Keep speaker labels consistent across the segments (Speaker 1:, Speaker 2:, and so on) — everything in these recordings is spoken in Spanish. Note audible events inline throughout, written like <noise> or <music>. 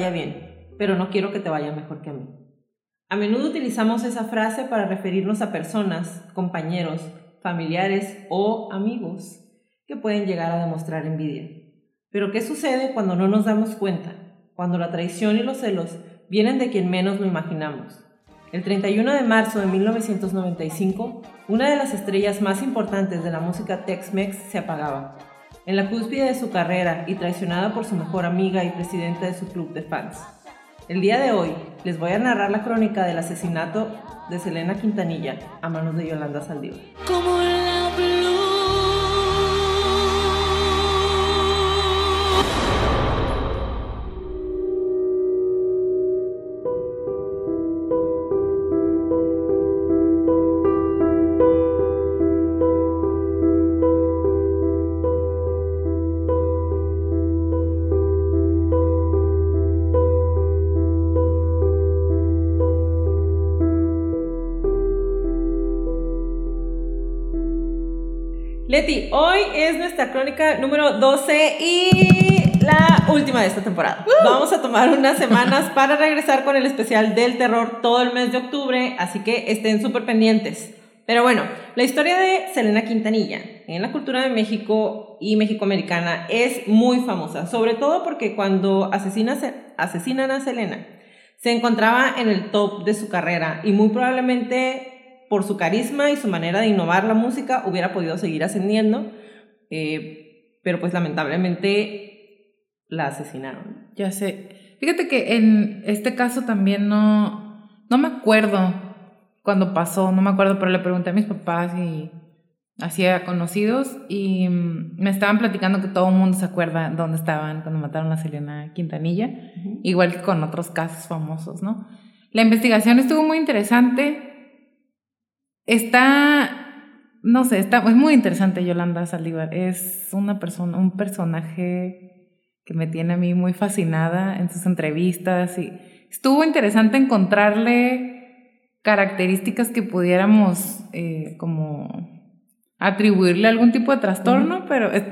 Speaker 1: Vaya bien, pero no quiero que te vaya mejor que a mí. A menudo utilizamos esa frase para referirnos a personas, compañeros, familiares o amigos que pueden llegar a demostrar envidia. Pero ¿qué sucede cuando no nos damos cuenta? Cuando la traición y los celos vienen de quien menos lo imaginamos. El 31 de marzo de 1995, una de las estrellas más importantes de la música Tex-Mex se apagaba en la cúspide de su carrera y traicionada por su mejor amiga y presidenta de su club de fans. El día de hoy les voy a narrar la crónica del asesinato de Selena Quintanilla a manos de Yolanda Saldívar. Nuestra crónica número 12 y la última de esta temporada. Vamos a tomar unas semanas <laughs> para regresar con el especial del terror todo el mes de octubre, así que estén súper pendientes. Pero bueno, la historia de Selena Quintanilla en la cultura de México y mexicoamericana es muy famosa, sobre todo porque cuando asesinan a Selena, se encontraba en el top de su carrera y muy probablemente por su carisma y su manera de innovar la música, hubiera podido seguir ascendiendo, eh, pero pues lamentablemente la asesinaron.
Speaker 2: Ya sé. Fíjate que en este caso también no, no me acuerdo cuando pasó, no me acuerdo, pero le pregunté a mis papás y hacía conocidos y mm, me estaban platicando que todo el mundo se acuerda dónde estaban cuando mataron a Selena Quintanilla, igual que con otros casos famosos, ¿no? La investigación estuvo muy interesante Está, no sé, está, es muy interesante Yolanda Saldívar. Es una persona, un personaje que me tiene a mí muy fascinada en sus entrevistas y estuvo interesante encontrarle características que pudiéramos eh, como atribuirle algún tipo de trastorno, pero es,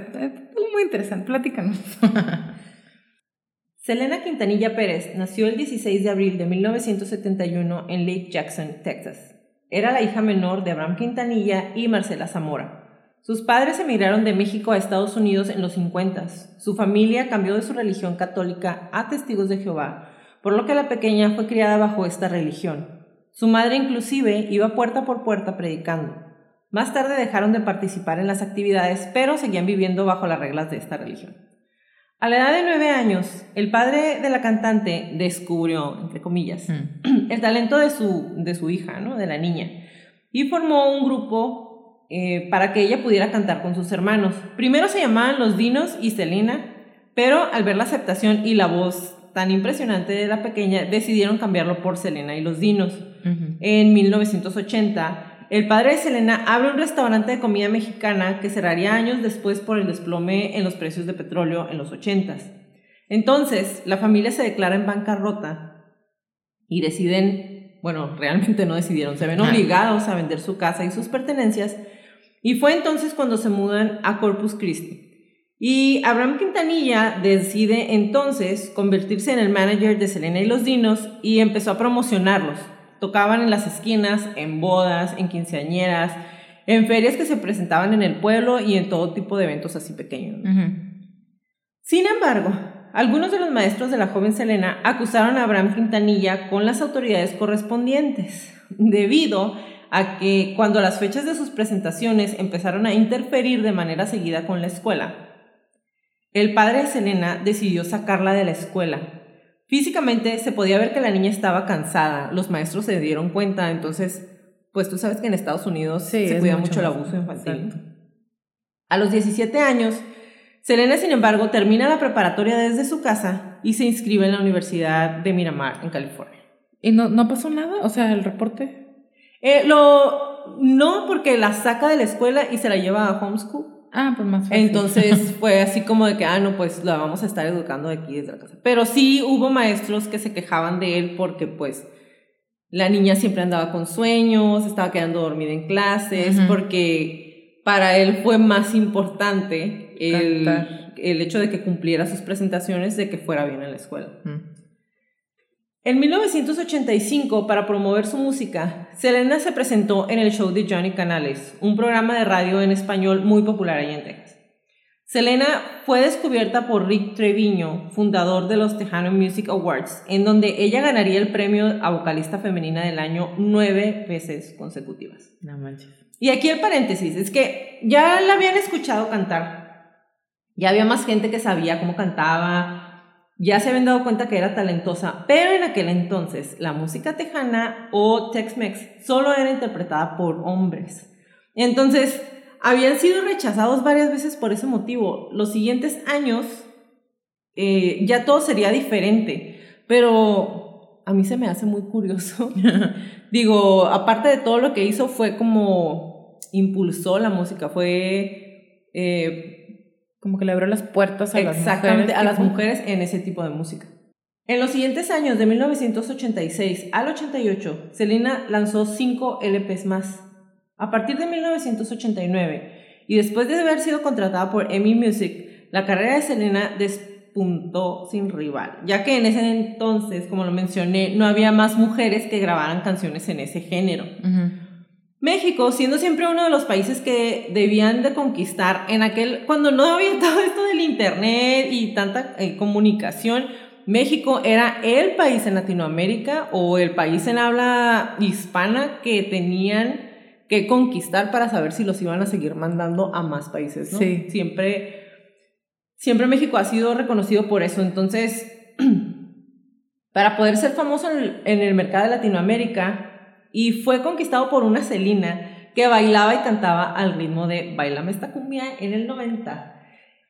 Speaker 2: muy interesante. Platícanos. <laughs>
Speaker 1: Selena Quintanilla Pérez nació el 16 de abril de 1971 en Lake Jackson, Texas. Era la hija menor de Abraham Quintanilla y Marcela Zamora. Sus padres emigraron de México a Estados Unidos en los 50. Su familia cambió de su religión católica a Testigos de Jehová, por lo que la pequeña fue criada bajo esta religión. Su madre inclusive iba puerta por puerta predicando. Más tarde dejaron de participar en las actividades, pero seguían viviendo bajo las reglas de esta religión. A la edad de nueve años, el padre de la cantante descubrió, entre comillas, mm. <clears throat> el talento de su, de su hija, ¿no? de la niña, y formó un grupo eh, para que ella pudiera cantar con sus hermanos. Primero se llamaban Los Dinos y Selena, pero al ver la aceptación y la voz tan impresionante de la pequeña, decidieron cambiarlo por Selena y Los Dinos. En 1980, el padre de Selena abre un restaurante de comida mexicana que cerraría años después por el desplome en los precios de petróleo en los 80 Entonces, la familia se declara en bancarrota y deciden, bueno, realmente no decidieron, se ven obligados a vender su casa y sus pertenencias. Y fue entonces cuando se mudan a Corpus Christi. Y Abraham Quintanilla decide entonces convertirse en el manager de Selena y los Dinos y empezó a promocionarlos Tocaban en las esquinas, en bodas, en quinceañeras, en ferias que se presentaban en el pueblo y en todo tipo de eventos así pequeños. Sin embargo, algunos de los maestros de la joven Selena acusaron a Abraham Quintanilla con las autoridades correspondientes, debido a que cuando las fechas de sus presentaciones empezaron a interferir de manera seguida con la escuela, el padre de Selena decidió sacarla de la escuela. Físicamente se podía ver que la niña estaba cansada, los maestros se dieron cuenta, entonces, pues tú sabes que en Estados Unidos se cuida mucho, el abuso infantil. A los 17 años, Selena, sin embargo, termina la preparatoria desde su casa y se inscribe en la Universidad de Miramar, en California.
Speaker 2: ¿Y no, no pasó nada? O sea, el reporte.
Speaker 1: Eh, lo, no, porque la saca de la escuela y se la lleva a homeschool.
Speaker 2: Ah, pues más
Speaker 1: fácil. Entonces <laughs> fue así como de que, ah, no, pues la vamos a estar educando aquí desde la casa. Pero sí hubo maestros que se quejaban de él porque pues la niña siempre andaba con sueños, estaba quedando dormida en clases, porque para él fue más importante el, el, hecho de que cumpliera sus presentaciones de que fuera bien en la escuela. En 1985, para promover su música, Selena se presentó en el show de Johnny Canales, un programa de radio en español muy popular ahí en Texas. Selena fue descubierta por Rick Treviño, fundador de los Tejano Music Awards, en donde ella ganaría el premio a vocalista femenina del año nueve veces consecutivas.
Speaker 2: No manches.
Speaker 1: Y aquí el paréntesis, es que ya la habían escuchado cantar. Ya había más gente que sabía cómo cantaba, ya se habían dado cuenta que era talentosa, pero en aquel entonces la música tejana o Tex-Mex solo era interpretada por hombres. Entonces, habían sido rechazados varias veces por ese motivo. Los siguientes años eh, ya todo sería diferente, pero a mí se me hace muy curioso. <laughs> Digo, aparte de todo lo que hizo, fue como impulsó la música, fue... Eh,
Speaker 2: como que le abrió las puertas a
Speaker 1: las mujeres. a las mujeres en ese tipo de música. En los siguientes años, de 1986 al 88, Selena lanzó cinco LPs más. A partir de 1989, y después de haber sido contratada por EMI Music, la carrera de Selena despuntó sin rival, ya que en ese entonces, como lo mencioné, no había más mujeres que grabaran canciones en ese género. México, siendo siempre uno de los países que debían de conquistar en aquel, cuando no había <laughs> todo esto del internet y tanta eh, comunicación, México era el país en Latinoamérica o el país en habla hispana que tenían que conquistar para saber si los iban a seguir mandando a más países, ¿no?
Speaker 2: Sí.
Speaker 1: Siempre, siempre México ha sido reconocido por eso. Entonces, <clears throat> para poder ser famoso en el mercado de Latinoamérica, y fue conquistado por una Celina que bailaba y cantaba al ritmo de Bailame esta cumbia en el 90.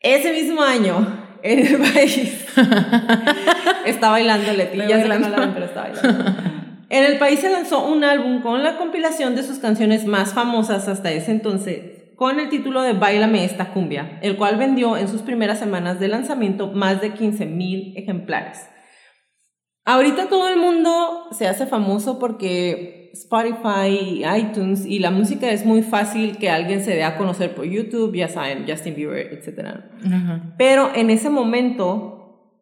Speaker 1: Ese mismo año, en el país, <laughs> está bailando Leti, ya se la pero está bailando. En el país se lanzó un álbum con la compilación de sus canciones más famosas hasta ese entonces, con el título de Bailame esta cumbia, el cual vendió en sus primeras semanas de lanzamiento más de 15.000 ejemplares. Ahorita todo el mundo se hace famoso porque Spotify, iTunes y la música es muy fácil que alguien se dé a conocer por YouTube, ya saben, Justin Bieber, etc. Pero en ese momento,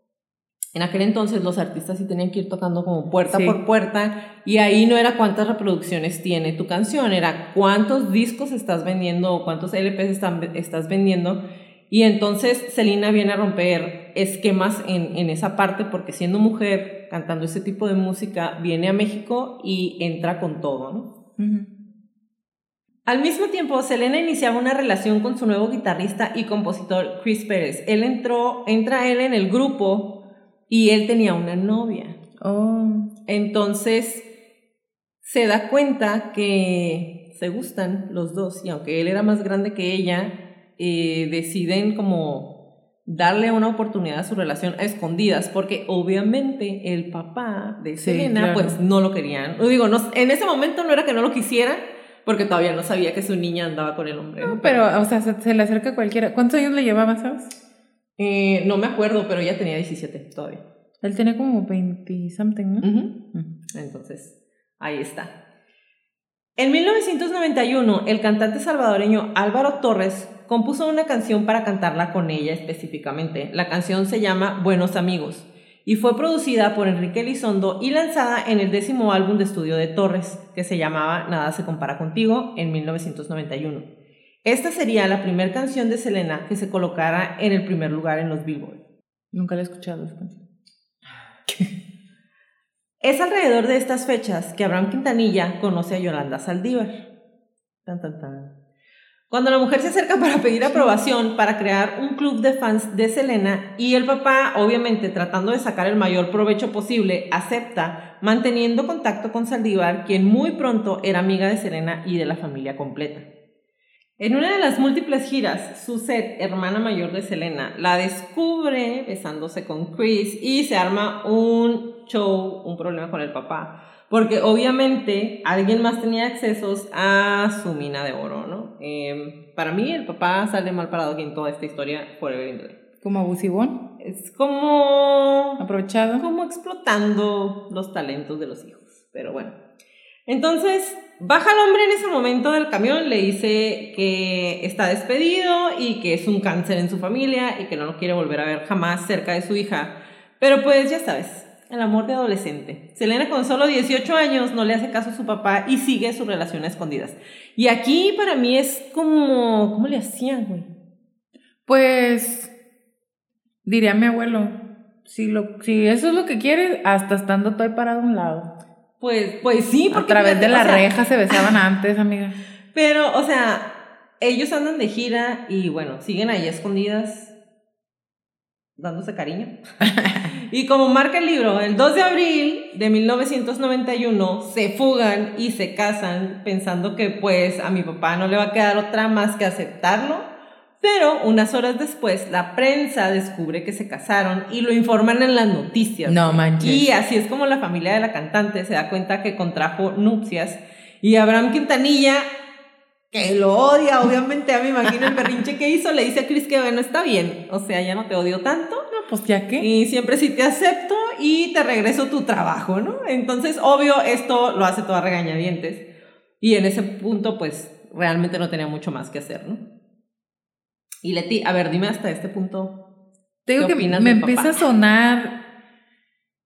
Speaker 1: en aquel entonces los artistas sí tenían que ir tocando como puerta por puerta y ahí no era cuántas reproducciones tiene tu canción, era cuántos discos estás vendiendo o cuántos LPs estás vendiendo y entonces Selena viene a romper esquemas en, en, esa parte porque siendo mujer, cantando ese tipo de música, viene a México y entra con todo, ¿no? Al mismo tiempo, Selena iniciaba una relación con su nuevo guitarrista y compositor Chris Pérez. Él entró, entra él en el grupo y él tenía una novia.
Speaker 2: Oh.
Speaker 1: Entonces, se da cuenta que se gustan los dos y aunque él era más grande que ella, eh, deciden como darle una oportunidad a su relación a escondidas, porque obviamente el papá de Selena pues no lo querían. Digo, no, en ese momento no era que no lo quisiera, porque todavía no sabía que su niña andaba con el hombre.
Speaker 2: No, pero, o sea, se, le acerca cualquiera. ¿Cuántos años le llevaba, sabes?
Speaker 1: Eh, no me acuerdo, pero ella tenía 17 todavía.
Speaker 2: Él tenía como 20 something, ¿no?
Speaker 1: Mm. Entonces, ahí está. En 1991, el cantante salvadoreño Álvaro Torres compuso una canción para cantarla con ella específicamente. La canción se llama Buenos Amigos y fue producida por Enrique Elizondo y lanzada en el décimo álbum de estudio de Torres, que se llamaba Nada se compara contigo, en 1991. Esta sería la primera canción de Selena que se colocara en el primer lugar en los Billboard.
Speaker 2: Nunca la he escuchado esa canción. <laughs>
Speaker 1: Es alrededor de estas fechas que Abraham Quintanilla conoce a Yolanda Saldívar. Tan, tan, tan. Cuando la mujer se acerca <laughs> para pedir aprobación para crear un club de fans de Selena y el papá, obviamente tratando de sacar el mayor provecho posible, acepta, manteniendo contacto con Saldívar, quien muy pronto era amiga de Selena y de la familia completa. En una de las múltiples giras, Suzette, hermana mayor de Selena, la descubre besándose con Chris y se arma un show, un problema con el papá. Porque obviamente alguien más tenía accesos a su mina de oro, ¿no? Em, para mí el papá sale mal parado aquí en toda esta historia, forever in
Speaker 2: ¿Como abusivón?
Speaker 1: Es como...
Speaker 2: ¿Aprovechado?
Speaker 1: Como explotando los talentos de los hijos. Pero bueno. Entonces, Baja el hombre en ese momento del camión, le dice que está despedido y que es un cáncer en su familia y que no lo quiere volver a ver jamás cerca de su hija. Pero pues ya sabes, el amor de adolescente. Selena con solo 18 años no le hace caso a su papá y sigue su relación a escondidas. Y aquí para mí es como, ¿cómo le hacían, güey?
Speaker 2: Pues, diría mi abuelo, si, lo, si eso es lo que quiere, hasta estando todo parado a un lado.
Speaker 1: Pues, pues sí,
Speaker 2: porque. A través de la reja se besaban antes, amiga. <laughs>
Speaker 1: Pero, o sea, ellos andan de gira y bueno, siguen ahí escondidas, dándose cariño. <laughs> y como marca el libro, el 2 de abril de 1991 se fugan y se casan pensando que pues a mi papá no le va a quedar otra más que aceptarlo pero unas horas después, la prensa descubre que se casaron y lo informan en las noticias.
Speaker 2: No manches.
Speaker 1: Y así es como la familia de la cantante se da cuenta que contrajo nupcias. Y Abraham Quintanilla, que lo odia, obviamente, a me imagino el berrinche que hizo, le dice a Chris que bueno, está bien. O sea, ya no te odio tanto.
Speaker 2: No, pues ya que.
Speaker 1: Y siempre sí te acepto y te regreso tu trabajo, ¿no? Entonces, obvio, esto lo hace toda regañadientes. Y en ese punto, pues, realmente no tenía mucho más que hacer, ¿no? Y Leti, a ver, dime hasta este punto.
Speaker 2: Te digo que me empieza a sonar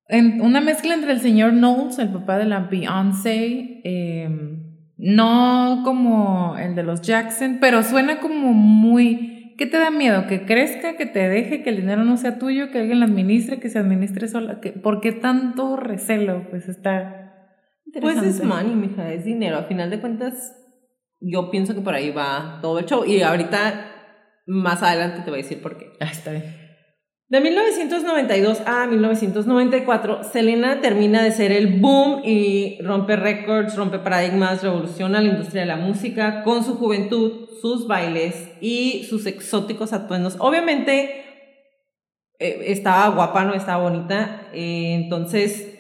Speaker 2: en una mezcla entre el señor Knowles, el papá de la Beyoncé, em, no como el de los Jackson, pero suena como muy... ¿Qué te da miedo? ¿Que crezca, que te deje, que el dinero no sea tuyo, que alguien lo administre, que se administre sola? ¿Por qué tanto recelo? Pues está...
Speaker 1: Pues es money, mija, es dinero. A final de cuentas, yo pienso que por ahí va todo el show. Y ahorita más adelante te voy a decir por qué.
Speaker 2: Ah, está bien.
Speaker 1: De 1992 a 1994, Selena termina de ser el boom y rompe récords, rompe paradigmas, revoluciona la industria de la música con su juventud, sus bailes y sus exóticos atuendos. Obviamente eh, estaba guapa, no estaba bonita, eh, entonces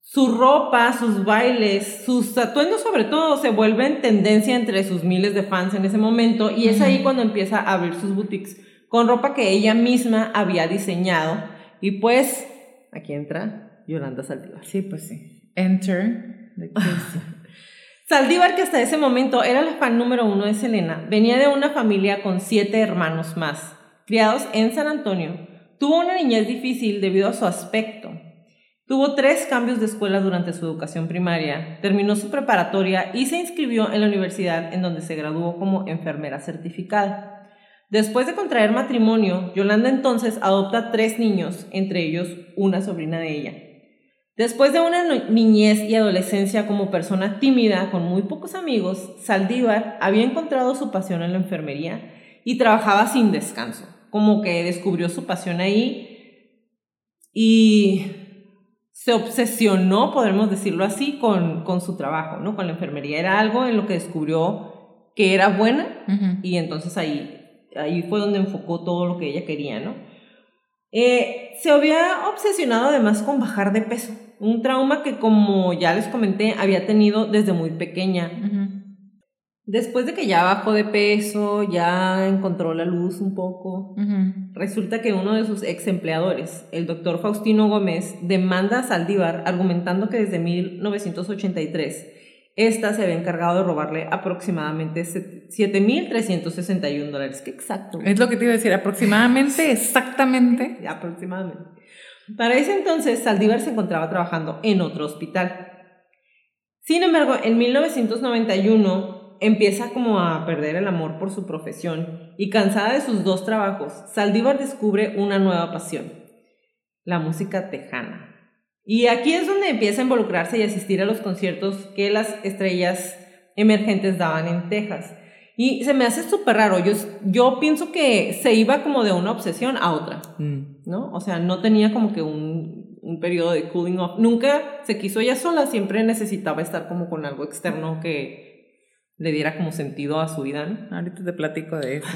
Speaker 1: su ropa, sus bailes, sus atuendos sobre todo se vuelven tendencia entre sus miles de fans en ese momento y es ahí cuando empieza a abrir sus boutiques con ropa que ella misma había diseñado y pues aquí entra Yolanda Saldívar.
Speaker 2: Sí, pues sí. Enter <laughs>
Speaker 1: Saldívar, que hasta ese momento era la fan número uno de Selena, venía de una familia con siete hermanos más, criados en San Antonio. Tuvo una niñez difícil debido a su aspecto, Tuvo tres cambios de escuela durante su educación primaria, terminó su preparatoria y se inscribió en la universidad en donde se graduó como enfermera certificada. Después de contraer matrimonio, Yolanda entonces adopta tres niños, entre ellos una sobrina de ella. Después de una niñez y adolescencia como persona tímida, con muy pocos amigos, Saldívar había encontrado su pasión en la enfermería y trabajaba sin descanso, como que descubrió su pasión ahí y se obsesionó, podemos decirlo así, con, con, su trabajo, ¿no? Con la enfermería. Era algo en lo que descubrió que era buena y entonces ahí, ahí fue donde enfocó todo lo que ella quería, ¿no? Eh, se había obsesionado además con bajar de peso, un trauma que como ya les comenté había tenido desde muy pequeña. Después de que ya bajó de peso, ya encontró la luz un poco, resulta que uno de sus ex empleadores, el doctor Faustino Gómez, demanda a Saldívar argumentando que desde 1983 esta se había encargado de robarle aproximadamente 7.361 dólares. ¿Qué exacto?
Speaker 2: Es lo que te iba a decir, aproximadamente, <laughs> exactamente.
Speaker 1: aproximadamente. Para ese entonces, Saldívar se encontraba trabajando en otro hospital. Sin embargo, en 1991 empieza como a perder el amor por su profesión y cansada de sus dos trabajos, Saldívar descubre una nueva pasión, la música tejana. Y aquí es donde empieza a involucrarse y asistir a los conciertos que las estrellas emergentes daban en Texas. Y se me hace súper raro. Yo, yo pienso que se iba como de una obsesión a otra,
Speaker 2: Mm.
Speaker 1: ¿no? O sea, no tenía como que un, un periodo de cooling off. Nunca se quiso ella sola, siempre necesitaba estar como con algo externo que le diera como sentido a su vida, ¿no?
Speaker 2: Ahorita te platico de eso.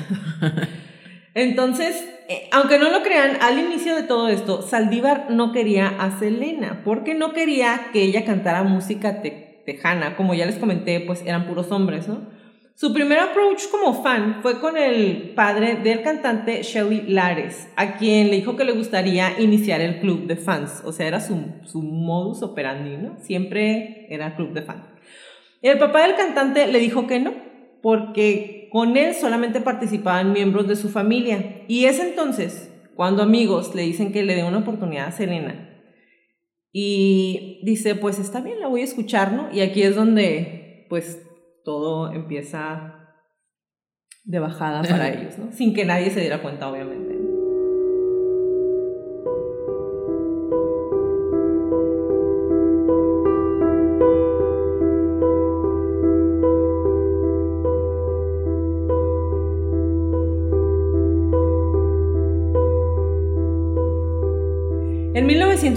Speaker 1: Entonces, eh, aunque no lo crean, al inicio de todo esto, Saldívar no quería a Selena, porque no quería que ella cantara música te- tejana. Como ya les comenté, pues eran puros hombres, ¿no? Su primer approach como fan fue con el padre del cantante Shelly Lares, a quien le dijo que le gustaría iniciar el club de fans. O sea, era su, su modus operandi, ¿no? Siempre era club de fans. El papá del cantante le dijo que no, porque con él solamente participaban miembros de su familia. Y es entonces cuando amigos le dicen que le dé una oportunidad a Selena. Y dice, pues está bien, la voy a escuchar, ¿no? Y aquí es donde, pues, todo empieza de bajada para <laughs> ellos, ¿no? Sin que nadie se diera cuenta, obviamente.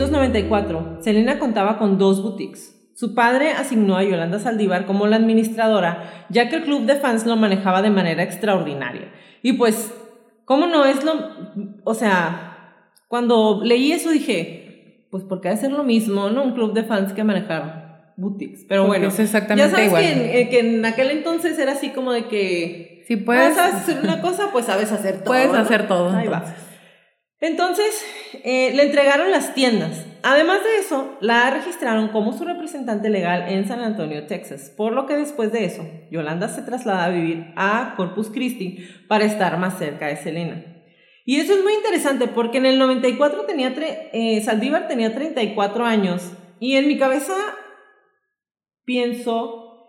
Speaker 1: 1994, Selena contaba con dos boutiques. Su padre asignó a Yolanda Saldívar como la administradora, ya que el club de fans lo manejaba de manera extraordinaria. Y pues, ¿cómo no es lo... O sea, cuando leí eso dije, pues porque ha de ser lo mismo, ¿no? Un club de fans que manejar boutiques. Pero
Speaker 2: Porque
Speaker 1: bueno,
Speaker 2: es exactamente
Speaker 1: ya sabes
Speaker 2: igual.
Speaker 1: Que, en, eh, que en aquel entonces era así como de que...
Speaker 2: Si
Speaker 1: Ah,
Speaker 2: puedes,
Speaker 1: ¿Sabes hacer una cosa? Pues sabes hacer todo.
Speaker 2: puedes
Speaker 1: ¿no?
Speaker 2: hacer todo.
Speaker 1: Ahí
Speaker 2: entonces.
Speaker 1: Entonces, eh, le entregaron las tiendas. Además de eso, la registraron como su representante legal en San Antonio, Texas, por lo que después de eso, Yolanda se traslada a vivir a Corpus Christi para estar más cerca de Selena. Y eso es muy interesante porque en el 94 tenía, eh, Saldívar tenía 34 años y en mi cabeza pienso,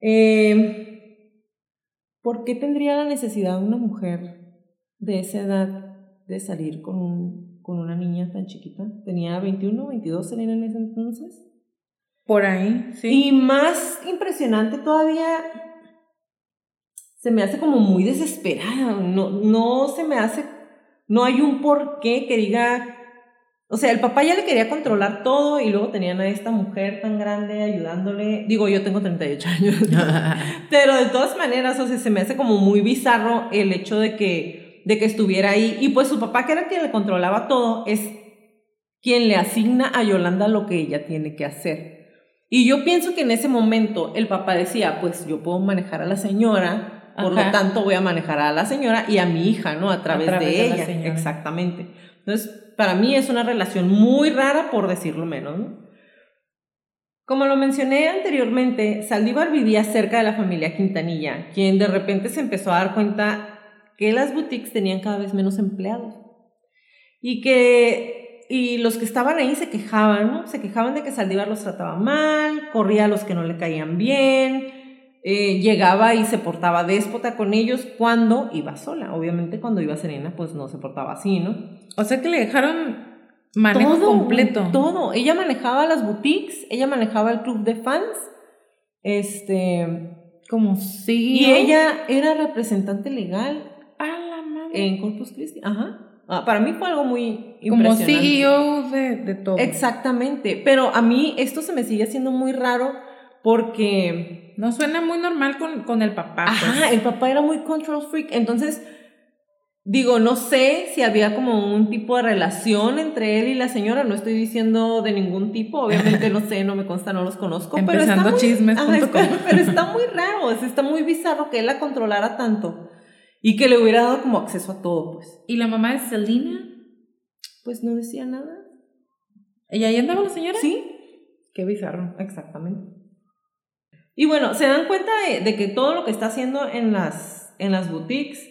Speaker 1: eh, ¿por qué tendría la necesidad una mujer de esa edad de salir con, un- con una niña tan chiquita? Tenía 21, 22 Selena en ese entonces.
Speaker 2: Por ahí, sí.
Speaker 1: Y más impresionante todavía, se me hace como muy desesperada. No, no se me hace, no hay un porqué que diga, o sea, el papá ya le quería controlar todo y luego tenían a esta mujer tan grande ayudándole. Digo, yo tengo 38 años. <laughs> Pero de todas maneras, o sea, se me hace como muy bizarro el hecho de que, de que estuviera ahí. Y pues su papá, que era quien le controlaba todo, es quien le asigna a Yolanda lo que ella tiene que hacer. Y yo pienso que en ese momento el papá decía, pues yo puedo manejar a la señora, por
Speaker 2: Ajá.
Speaker 1: lo tanto voy a manejar a la señora y a mi hija, ¿no? A través,
Speaker 2: través
Speaker 1: de,
Speaker 2: de la
Speaker 1: ella.
Speaker 2: señora.
Speaker 1: Exactamente. Entonces, para mí es una relación muy rara, por decirlo menos, ¿no? Como lo mencioné anteriormente, Saldívar vivía cerca de la familia Quintanilla, quien de repente se empezó a dar cuenta que las boutiques tenían cada vez menos empleados y que y los que estaban ahí se quejaban, ¿no? Se quejaban de que Saldívar los trataba mal, corría a los que no le caían bien, eh, llegaba y se portaba déspota con ellos cuando iba sola. Obviamente cuando iba Serena, pues no se portaba así, ¿no?
Speaker 2: O sea que le dejaron manejo completo.
Speaker 1: Todo. Ella manejaba las boutiques, ella manejaba el club de fans, este,
Speaker 2: Como sí.
Speaker 1: y ella era representante legal
Speaker 2: A la madre.
Speaker 1: en Corpus Christi. Ajá. Ah, para mí fue algo muy
Speaker 2: Como
Speaker 1: impresionante.
Speaker 2: CEO de, de todo.
Speaker 1: Exactamente, pero a mí esto se me sigue haciendo muy raro porque,
Speaker 2: No suena muy normal con, con el papá.
Speaker 1: ajá,
Speaker 2: pues.
Speaker 1: el papá era muy control freak, entonces, digo, no sé si había como un tipo de relación entre él y la señora, no estoy diciendo de ningún tipo, obviamente no sé, no me consta, no los conozco, pero está
Speaker 2: Empezando
Speaker 1: muy,
Speaker 2: chismes.com.
Speaker 1: ajá, está- pero está muy raro, está muy bizarro que él la controlara tanto y que le hubiera dado como acceso a todo, pues.
Speaker 2: ¿Y la mamá de Selena?
Speaker 1: Pues no decía nada.
Speaker 2: ¿Ella ahí andaba la señora?
Speaker 1: Sí,
Speaker 2: Qué bizarro.
Speaker 1: Exactamente. Y bueno, se dan cuenta de, de que todo lo que está haciendo en las, en las boutiques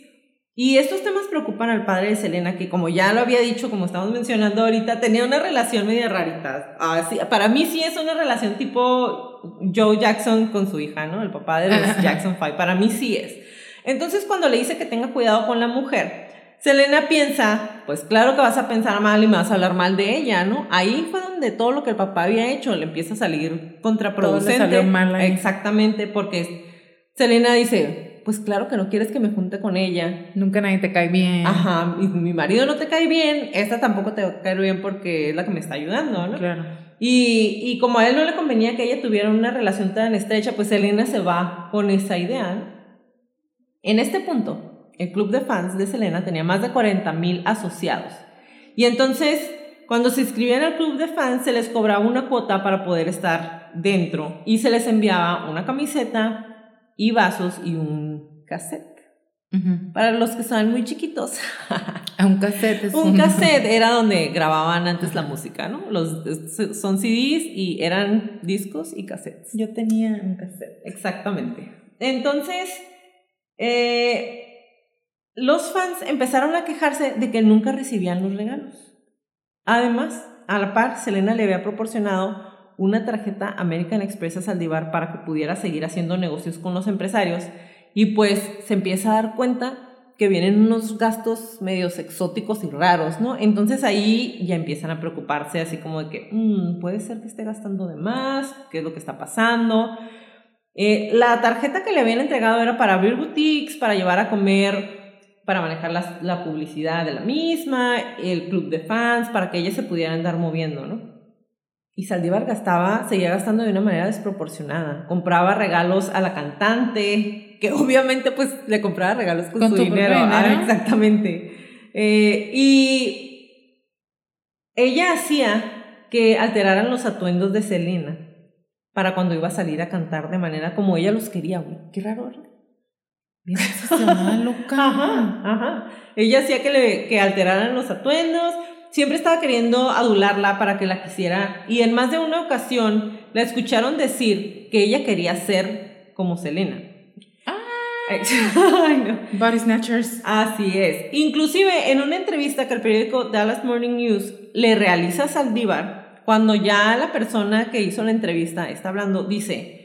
Speaker 1: y estos temas preocupan al padre de Selena, que como ya lo había dicho, como estamos mencionando ahorita, tenía una relación media rarita. Así, para mí sí es una relación tipo Joe Jackson con su hija, ¿no? El papá de los <laughs> Jackson Five. Para mí sí es. Entonces, cuando le dice que tenga cuidado con la mujer, Selena piensa, pues claro que vas a pensar mal y me vas a hablar mal de ella, ¿no? Ahí fue donde todo lo que el papá había hecho le empieza a salir contraproducente.
Speaker 2: Todo le salió mal ahí.
Speaker 1: Exactamente, porque Selena dice, pues claro que no quieres que me junte con ella.
Speaker 2: Nunca nadie te cae bien.
Speaker 1: Ajá, y mi marido no te cae bien, esta tampoco te va a caer bien porque es la que me está ayudando, ¿no?
Speaker 2: Claro.
Speaker 1: Y, y como a él no le convenía que ella tuviera una relación tan estrecha, pues Selena se va con esa idea. ¿no? En este punto, el club de fans de Selena tenía más de 40 mil asociados. Y entonces, cuando se inscribían al club de fans, se les cobraba una cuota para poder estar dentro y se les enviaba una camiseta y vasos y un cassette.
Speaker 2: Ujú.
Speaker 1: Para los que son muy chiquitos,
Speaker 2: A <laughs> un cassette es
Speaker 1: un cassette era donde grababan antes la música, ¿no? Los, son CDs y eran discos y cassettes.
Speaker 2: Yo tenía un cassette.
Speaker 1: Exactamente. Entonces, eh, los fans empezaron a quejarse de que nunca recibían los regalos. Además, a la par, Selena le había proporcionado una tarjeta American Express a Saldívar para que pudiera seguir haciendo negocios con los empresarios y pues se empieza a dar cuenta que vienen unos gastos medios exóticos y raros, ¿no? Entonces ahí ya empiezan a preocuparse así como de que "Mm, puede ser que esté gastando de más, qué es lo que está pasando. Eh, la tarjeta que le habían entregado era para abrir boutiques, para llevar a comer, para manejar la, la publicidad de la misma, el club de fans, para que ella se pudiera andar moviendo, ¿no? Y Saldívar gastaba, seguía gastando de una manera desproporcionada. Compraba regalos a la cantante, que <laughs> obviamente pues le compraba regalos con,
Speaker 2: Con
Speaker 1: su dinero. Ah,
Speaker 2: dinero.
Speaker 1: exactamente. Eh, y ella hacía que alteraran los atuendos de Selena para cuando iba a salir a cantar de manera como ella los quería, güey. Qué raro, ¿verdad?
Speaker 2: Loca. <laughs>
Speaker 1: Ajá, ajá. Ella hacía que, le, que alteraran los atuendos, siempre estaba queriendo adularla para que la quisiera y en más de una ocasión la escucharon decir que ella quería ser como Selena. <laughs> Ay, no.
Speaker 2: Body Snatchers.
Speaker 1: Así es. Inclusive en una entrevista que el periódico Dallas Morning News le realiza a Saldívar, cuando ya la persona que hizo la entrevista está hablando, dice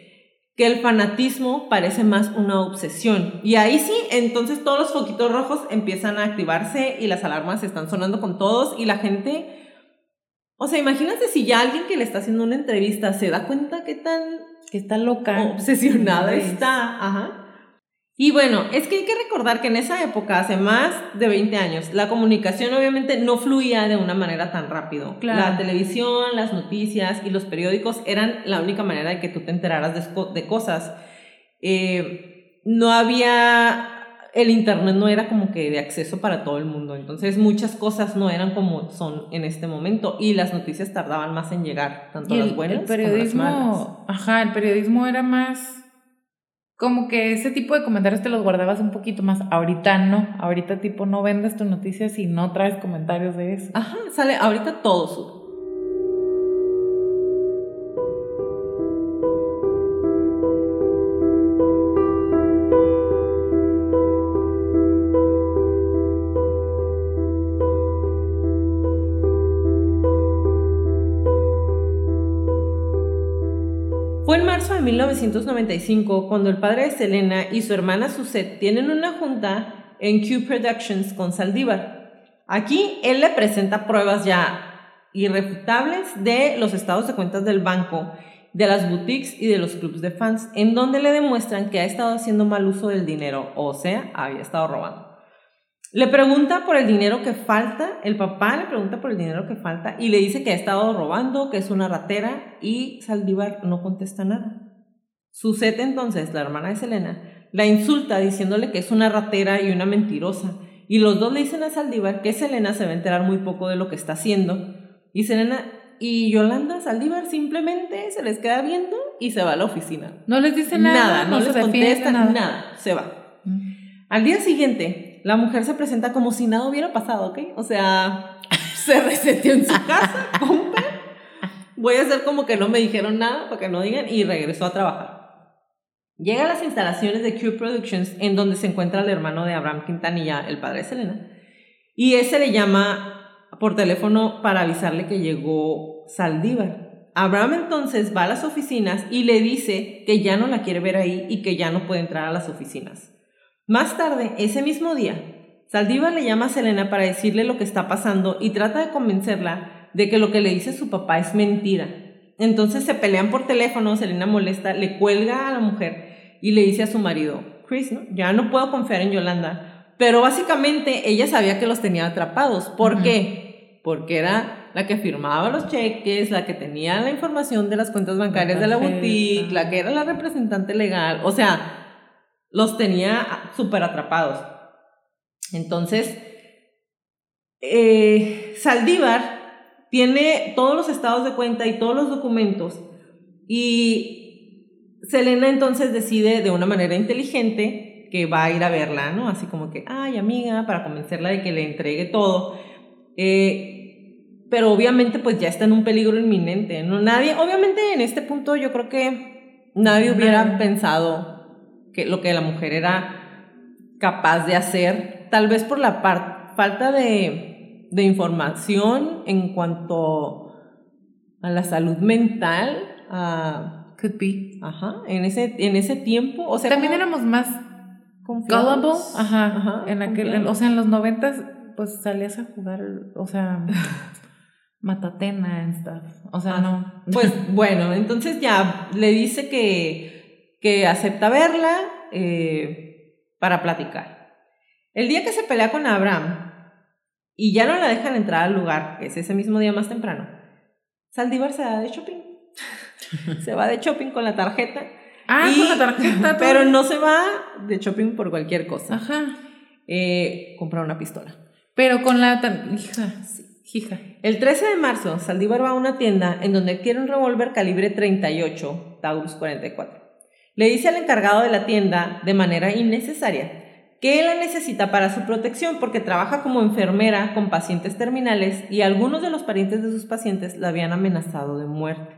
Speaker 1: que el fanatismo parece más una obsesión. Y ahí sí, entonces todos los foquitos rojos empiezan a activarse y las alarmas están sonando con todos y la gente... O sea, imagínate si ya alguien que le está haciendo una entrevista se da cuenta qué tan
Speaker 2: Que está loca.
Speaker 1: obsesionada
Speaker 2: Es.
Speaker 1: está. Ajá. Y bueno, es que hay que recordar que en esa época, hace más de 20 años, la comunicación obviamente no fluía de una manera tan rápido.
Speaker 2: Claro.
Speaker 1: La televisión, las noticias y los periódicos eran la única manera de que tú te enteraras de, cosas. Eh, no había, el Internet no era como que de acceso para todo el mundo, entonces muchas cosas no eran como son en este momento y las noticias tardaban más en llegar, tanto
Speaker 2: Y
Speaker 1: las
Speaker 2: el,
Speaker 1: buenas
Speaker 2: el
Speaker 1: como las malas.
Speaker 2: periodismo, ajá, el periodismo era más como que ese tipo de comentarios te los guardabas un poquito más. Ahorita no, ahorita tipo no vendes tu noticia si no traes comentarios de eso.
Speaker 1: Ajá, sale ahorita todo 1995 cuando el padre de Selena y su hermana Suzette tienen una junta en Q Productions con Saldívar. Aquí él le presenta pruebas ya irrefutables de los estados de cuentas del banco, de las boutiques y de los clubs de fans, en donde le demuestran que ha estado haciendo mal uso del dinero, o sea, había estado robando. Le pregunta por el dinero que falta, el papá le pregunta por el dinero que falta y le dice que ha estado robando, que es una ratera y Saldívar no contesta nada. Suzette entonces, la hermana de Selena, la insulta diciéndole que es una ratera y una mentirosa. Y los dos le dicen a Saldívar que Selena se va a enterar muy poco de lo que está haciendo. Y Selena y Yolanda Saldívar simplemente se les queda viendo y se va a la oficina.
Speaker 2: No les dice nada,
Speaker 1: no,
Speaker 2: se
Speaker 1: les contesta nada. se va.
Speaker 2: Mm.
Speaker 1: Al día siguiente, la mujer se presenta como si nada hubiera pasado, ¿ok? O sea, <laughs> se reseteó en su casa, <laughs> compa. Voy a hacer como que no me dijeron nada para que no digan y regresó a trabajar. Llega a las instalaciones de Q Productions en donde se encuentra el hermano de Abraham Quintanilla, el padre de Selena, y ese le llama por teléfono para avisarle que llegó Saldívar. Abraham entonces va a las oficinas y le dice que ya no la quiere ver ahí y que ya no puede entrar a las oficinas. Más tarde, ese mismo día, Saldívar le llama a Selena para decirle lo que está pasando y trata de convencerla de que lo que le dice su papá es mentira. Entonces se pelean por teléfono, Selena molesta, le cuelga a la mujer y le dice a su marido, Chris, ¿no? ya no puedo confiar en Yolanda. Pero básicamente ella sabía que los tenía atrapados. ¿Por qué? Porque era la que firmaba los cheques, la que tenía la información de las cuentas bancarias de la boutique, la que era la representante legal. O sea, los tenía súper atrapados. Entonces, eh, Saldívar tiene todos los estados de cuenta y todos los documentos y Selena entonces decide de una manera inteligente que va a ir a verla, ¿no? Así como que, ay amiga, para convencerla de que le entregue todo. Eh, pero obviamente pues ya está en un peligro inminente, ¿no? Nadie, obviamente en este punto yo creo que nadie hubiera pensado que lo que la mujer era capaz de hacer, tal vez por la falta de de información en cuanto a la salud mental.
Speaker 2: Could be.
Speaker 1: Ajá, en ese, en ese tiempo. O sea,
Speaker 2: También éramos más gullible. Ajá. en aquel, o sea, en los noventas, pues salías a jugar, o sea, <laughs> matatena and stuff. O sea, no.
Speaker 1: Pues <laughs> bueno, entonces ya le dice que, que acepta verla eh, para platicar. El día que se pelea con Abraham, y ya no la dejan entrar al lugar, que es ese mismo día más temprano, Saldívar se va de shopping. <laughs> se va de shopping con la tarjeta.
Speaker 2: Ah, con la tarjeta.
Speaker 1: Pero no se va de shopping por cualquier cosa.
Speaker 2: Ajá.
Speaker 1: Eh, comprar una pistola.
Speaker 2: Pero con la... Hija, hija.
Speaker 1: El 13 de marzo, Saldívar va a una tienda en donde quiere un revólver calibre 38, Taurus 44. Le dice al encargado de la tienda, de manera innecesaria, que la necesita para su protección porque trabaja como enfermera con pacientes terminales y algunos de los parientes de sus pacientes la habían amenazado de muerte.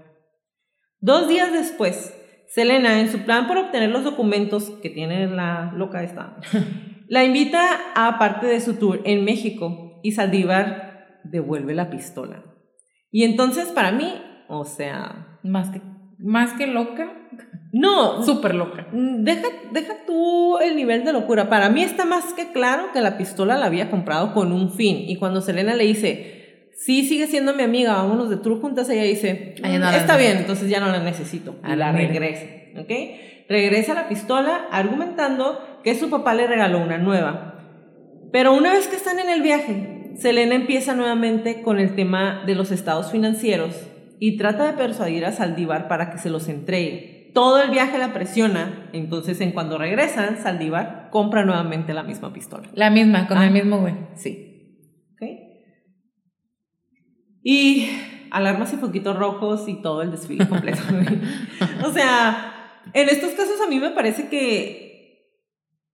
Speaker 1: Dos días después, Selena, en su plan por obtener los documentos que tiene la loca esta, <laughs> la invita a parte de su tour en México y Saldívar devuelve la pistola. Y entonces para mí, o sea...
Speaker 2: Más que, más que loca,
Speaker 1: no.
Speaker 2: Súper loca.
Speaker 1: Mm, deja, deja tú el nivel de locura. Para mí está más que claro que la pistola la había comprado con un fin. Y cuando Selena le dice, sí, sigue siendo mi amiga, vámonos de tour juntas, ella dice, mm, está bien, entonces ya no la necesito. A la regresa. ¿Ok? Regresa la pistola argumentando que su papá le regaló una nueva. Pero una vez que están en el viaje, Selena empieza nuevamente con el tema de los estados financieros y trata de persuadir a Saldívar para que se los entregue todo el viaje la presiona, entonces en cuando regresan, Saldívar compra nuevamente la misma pistola.
Speaker 2: La misma, con el mismo güey.
Speaker 1: Sí. ¿Ok? Y alarmas y poquitos rojos y todo el desfile completo. <laughs> o sea, en estos casos a mí me parece que,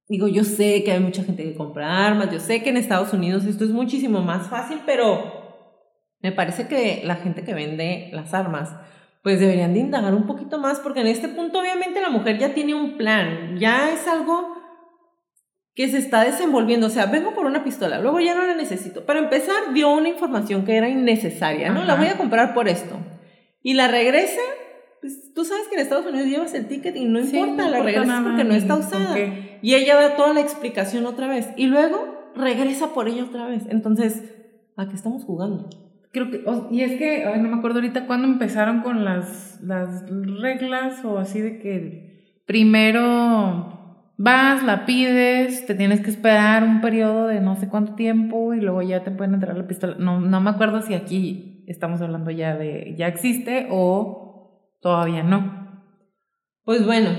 Speaker 1: digo, yo sé que hay mucha gente que compra armas, yo sé que en Estados Unidos esto es muchísimo más fácil, pero me parece que la gente que vende las armas pues deberían de indagar un poquito más, porque en este punto obviamente la mujer ya tiene un plan, ya es algo que se está desenvolviendo, o sea, vengo por una pistola, luego ya no la necesito. Para empezar, dio una información que era innecesaria, ¿no? La voy a comprar por esto. Y la regresa, pues tú sabes que en Estados Unidos llevas el ticket y no importa, la regresa porque no está usada. Y ella da toda la explicación otra vez. Y luego regresa por ella otra vez. Entonces, ¿a qué estamos jugando?
Speaker 2: Creo que, y es que, no me acuerdo ahorita cuándo empezaron con las, las reglas o así de que primero vas, la pides, te tienes que esperar un periodo de no sé cuánto tiempo y luego ya te pueden entrar la pistola. No, no me acuerdo si aquí estamos hablando ya de, ya existe o todavía no.
Speaker 1: Pues bueno,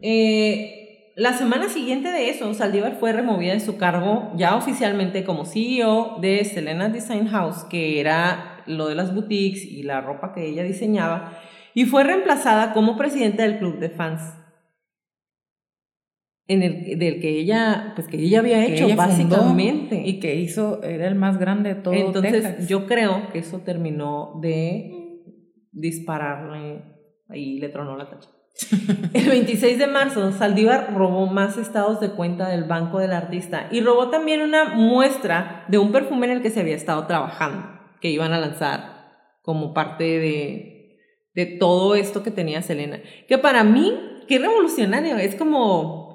Speaker 1: eh, la semana siguiente de eso, Saldívar fue removida de su cargo ya oficialmente como CEO de Selena Design House, que era lo de las boutiques y la ropa que ella diseñaba, y fue reemplazada como presidenta del club de fans. En el, del que ella, pues que ella había hecho básicamente.
Speaker 2: Y que hizo, era el más grande de todo
Speaker 1: Entonces, yo creo que eso terminó de dispararle, ahí le tronó la tacha. <laughs> El 26 de marzo, Saldívar robó más estados de cuenta del banco del artista y robó también una muestra de un perfume en el que se había estado trabajando, que iban a lanzar como parte de, de todo esto que tenía Selena. Que para mí, qué revolucionario, es como,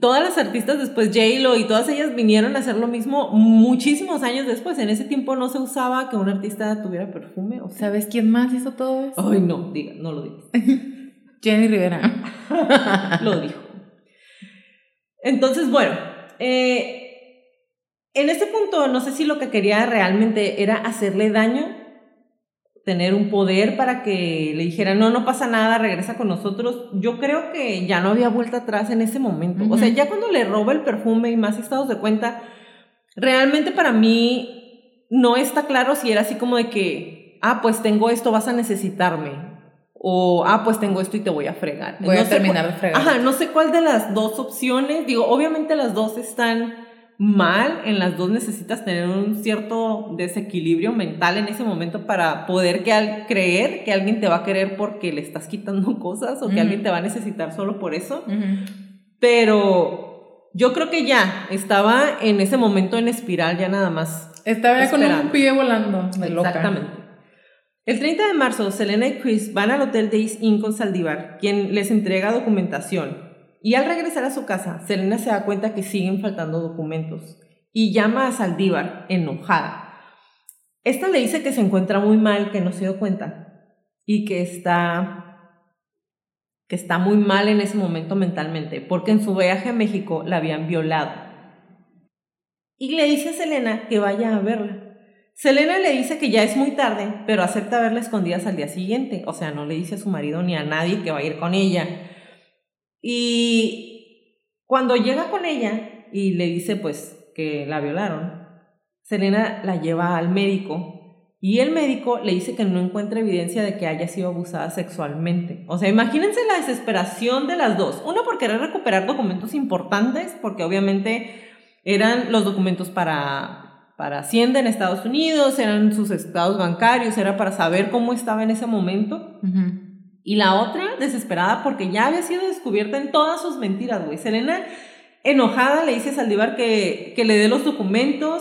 Speaker 1: todas las artistas después, J-Lo y todas ellas vinieron a hacer lo mismo muchísimos años después. En ese tiempo no se usaba que un artista tuviera perfume. O
Speaker 2: ¿Sabes quién más hizo todo eso?
Speaker 1: Ay, no, diga, no lo digas. <laughs>
Speaker 2: Jenny Rivera. <laughs>
Speaker 1: lo dijo. Entonces, bueno, eh, en este punto no sé si lo que quería realmente era hacerle daño, tener un poder para que le dijera, no, no pasa nada, regresa con nosotros. Yo creo que ya no había vuelta atrás en ese momento. O sea, ya cuando le roba el perfume y más estados de cuenta, realmente para mí no está claro si era así como de que, ah, pues tengo esto, vas a necesitarme. O, ah, pues tengo esto y te voy a fregar.
Speaker 2: Voy a terminar de fregar.
Speaker 1: Ajá, no sé cuál de las dos opciones. Digo, obviamente las dos están mal, en las dos necesitas tener un cierto desequilibrio mental en ese momento para poder que al creer que alguien te va a querer porque le estás quitando <laughs> cosas o que alguien te va a necesitar solo por eso. Pero yo creo que ya estaba en ese momento en espiral, ya nada más.
Speaker 2: Estaba ya con un pie volando.
Speaker 1: Exactamente. El 30 de marzo, Selena y Chris van al Hotel Days Inn con Saldívar, quien les entrega documentación. Y al regresar a su casa, Selena se da cuenta que siguen faltando documentos y llama a Saldívar enojada. Esta le dice que se encuentra muy mal, que no se dio cuenta y que está que está muy mal en ese momento mentalmente, porque en su viaje a México la habían violado. Y le dice a Selena que vaya a verla. Selena le dice que ya es muy tarde, pero acepta verla escondidas al día siguiente. O sea, no le dice a su marido ni a nadie que va a ir con ella. Y cuando llega con ella y le dice pues que la violaron, Selena la lleva al médico y el médico le dice que no encuentra evidencia de que haya sido abusada sexualmente. O sea, imagínense la desesperación de las dos. Uno por querer recuperar documentos importantes, porque obviamente eran los documentos para para Hacienda en Estados Unidos, eran sus estados bancarios, era para saber cómo estaba en ese momento. Y la otra, desesperada porque ya había sido descubierta en todas sus mentiras, güey. Selena, enojada, le dice a Saldívar que, que le dé los documentos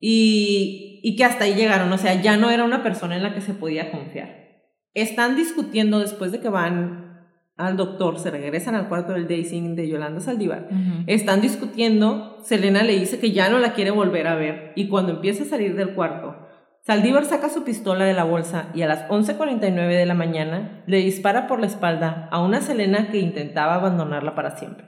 Speaker 1: y, y que hasta ahí llegaron. O sea, ya no era una persona en la que se podía confiar. Están discutiendo después de que van al doctor, se regresan al cuarto del Daisy de Yolanda Saldívar, están discutiendo, Selena le dice que ya no la quiere volver a ver y cuando empieza a salir del cuarto, Saldívar saca su pistola de la bolsa y a las 11.49 de la mañana le dispara por la espalda a una Selena que intentaba abandonarla para siempre.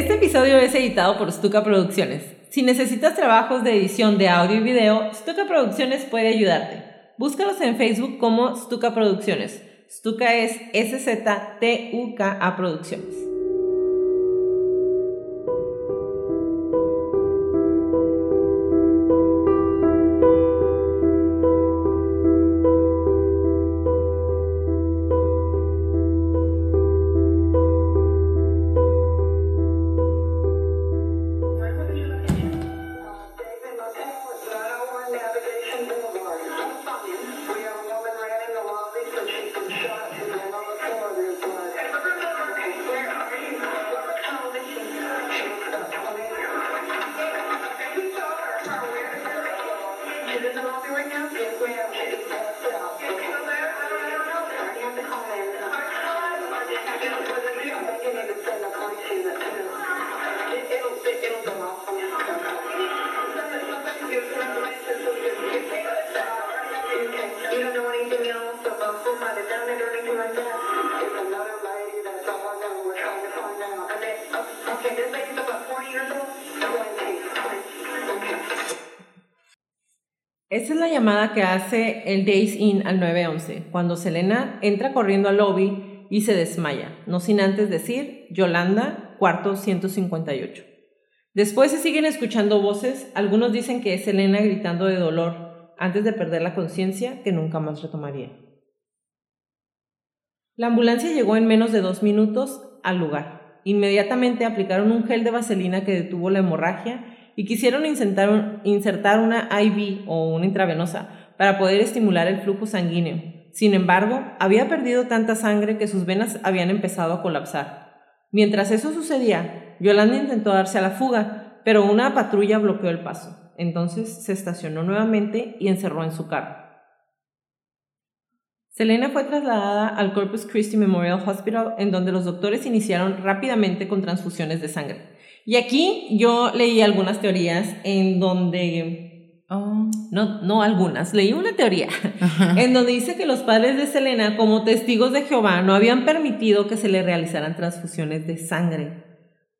Speaker 1: Este episodio es editado por Stuka Producciones. Si necesitas trabajos de edición de audio y video, Stuka Producciones puede ayudarte. Búscalos en Facebook como Stuka Producciones. Stuka es S-Z-T-U-K-A Producciones. Que hace el Days In al 911, cuando Selena entra corriendo al lobby y se desmaya, no sin antes decir Yolanda, cuarto 158. Después se siguen escuchando voces, algunos dicen que es Selena gritando de dolor antes de perder la conciencia que nunca más retomaría. La ambulancia llegó en menos de dos minutos al lugar. Inmediatamente aplicaron un gel de vaselina que detuvo la hemorragia y quisieron insertar una IV o una intravenosa para poder estimular el flujo sanguíneo. Sin embargo, había perdido tanta sangre que sus venas habían empezado a colapsar. Mientras eso sucedía, Yolanda intentó darse a la fuga, pero una patrulla bloqueó el paso. Entonces se estacionó nuevamente y encerró en su carro. Selena fue trasladada al Corpus Christi Memorial Hospital, en donde los doctores iniciaron rápidamente con transfusiones de sangre. Y aquí yo leí algunas teorías en donde...
Speaker 2: Oh.
Speaker 1: No, no algunas, leí una teoría en donde dice que los padres de Selena, como testigos de Jehová, no habían permitido que se le realizaran transfusiones de sangre.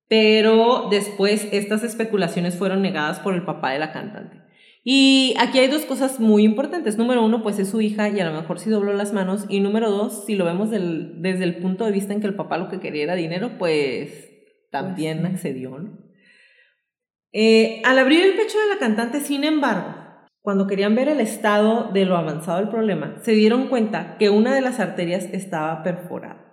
Speaker 1: Pero después estas especulaciones fueron negadas por el papá de la cantante. Y aquí hay dos cosas muy importantes. Número uno, pues es su hija y a lo mejor sí dobló las manos. Y número dos, si lo vemos desde el punto de vista en que el papá lo que quería era dinero, pues también
Speaker 2: Pues
Speaker 1: accedió. ¿no? Eh, al abrir el pecho de la cantante, sin embargo, cuando querían ver el estado de lo avanzado del problema, se dieron cuenta que una de las arterias estaba perforada.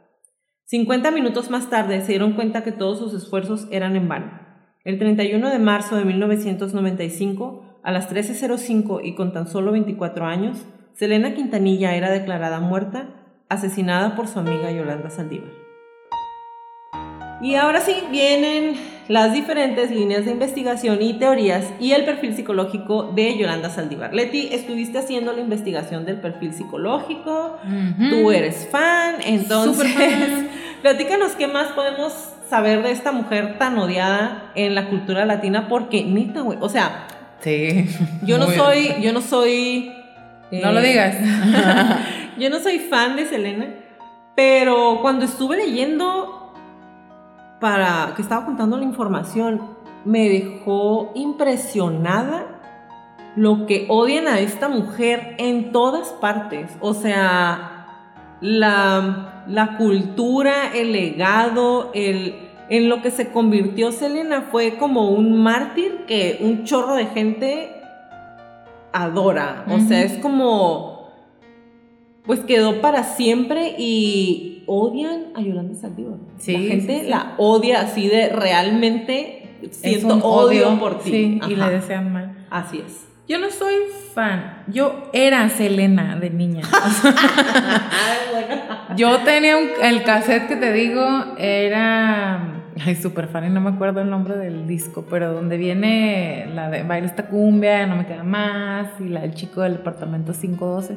Speaker 1: 50 minutos más tarde se dieron cuenta que todos sus esfuerzos eran en vano. El 31 de marzo de 1995, a las 13.05 y con tan solo 24 años, Selena Quintanilla era declarada muerta, asesinada por su amiga Yolanda Saldívar. Y ahora sí, vienen las diferentes líneas de investigación y teorías y el perfil psicológico de Yolanda Saldívar. Leti, estuviste haciendo la investigación del perfil psicológico, tú eres fan, entonces
Speaker 2: fan. <laughs>
Speaker 1: platícanos qué más podemos saber de esta mujer tan odiada en la cultura latina, porque neta, güey, o sea,
Speaker 2: Sí.
Speaker 1: yo no soy, yo no soy...
Speaker 2: No
Speaker 1: eh,
Speaker 2: lo digas. <laughs>
Speaker 1: yo no soy fan de Selena, pero cuando estuve leyendo para que estaba contando la información, me dejó impresionada lo que odian a esta mujer en todas partes. O sea, la, la cultura, el legado, el, en lo que se convirtió Selena fue como un mártir que un chorro de gente adora. O sea, es como pues quedó para siempre y odian a Yolanda Saldívar.
Speaker 2: Sí,
Speaker 1: la gente
Speaker 2: sí,
Speaker 1: la odia así de realmente siento odio, por ti.
Speaker 2: Sí, y le desean mal.
Speaker 1: Así es.
Speaker 2: Yo no soy fan. Yo era Selena de niña. <laughs> Yo tenía un- el cassette que te digo, era. Ay, súper fan y no me acuerdo el nombre del disco, pero donde viene la de Baila esta cumbia, no me queda más, y la del chico del departamento 512.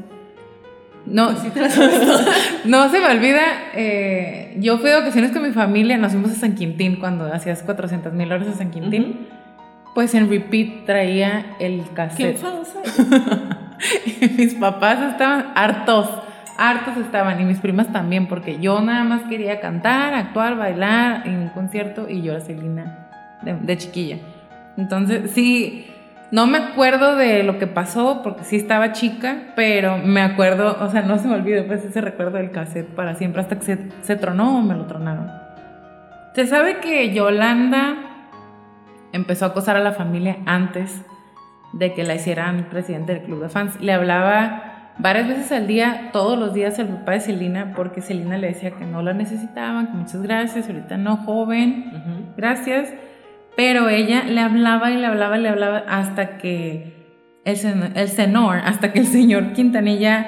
Speaker 2: No,
Speaker 1: Pues sí te <laughs>
Speaker 2: no se me olvida, eh, yo fui de vacaciones con mi familia, nos fuimos a San Quintín cuando hacías 400 mil horas a San Quintín. Pues en repeat traía el
Speaker 1: Qué
Speaker 2: cassette.
Speaker 1: enfadosa. <laughs>
Speaker 2: mis papás estaban hartos, hartos estaban, y mis primas también, porque yo nada más quería cantar, actuar, bailar en un concierto, y yo era Celina de, de chiquilla. Entonces, sí, no me acuerdo de lo que pasó, porque sí estaba chica, pero me acuerdo, o sea, no se me olvida pues ese recuerdo del cassette para siempre, hasta que se, se tronó o me lo tronaron. Se sabe que Yolanda empezó a acosar a la familia antes de que la hicieran presidente del club de fans. Le hablaba varias veces al día, todos los días al papá de Celina, porque Celina le decía que no la necesitaban, que muchas gracias, ahorita no, joven, gracias. Pero ella le hablaba y le hablaba y le hablaba hasta que el, sen- senor, hasta que el señor Quintanilla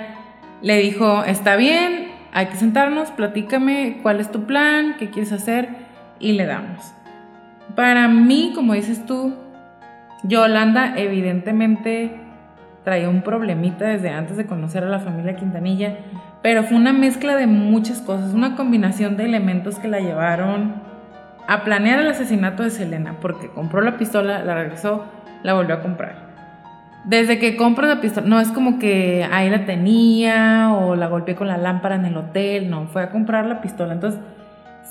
Speaker 2: le dijo, está bien, hay que sentarnos, platícame cuál es tu plan, qué quieres hacer y le damos. Para mí, como dices tú, Yolanda evidentemente traía un problemita desde antes de conocer a la familia Quintanilla, pero fue una mezcla de muchas cosas, una combinación de elementos que la llevaron a planear el asesinato de Selena, porque compró la pistola, la regresó, la volvió a comprar. Desde que compra la pistola, no es como que ahí la tenía o la golpeé con la lámpara en el hotel, no, fue a comprar la pistola. Entonces,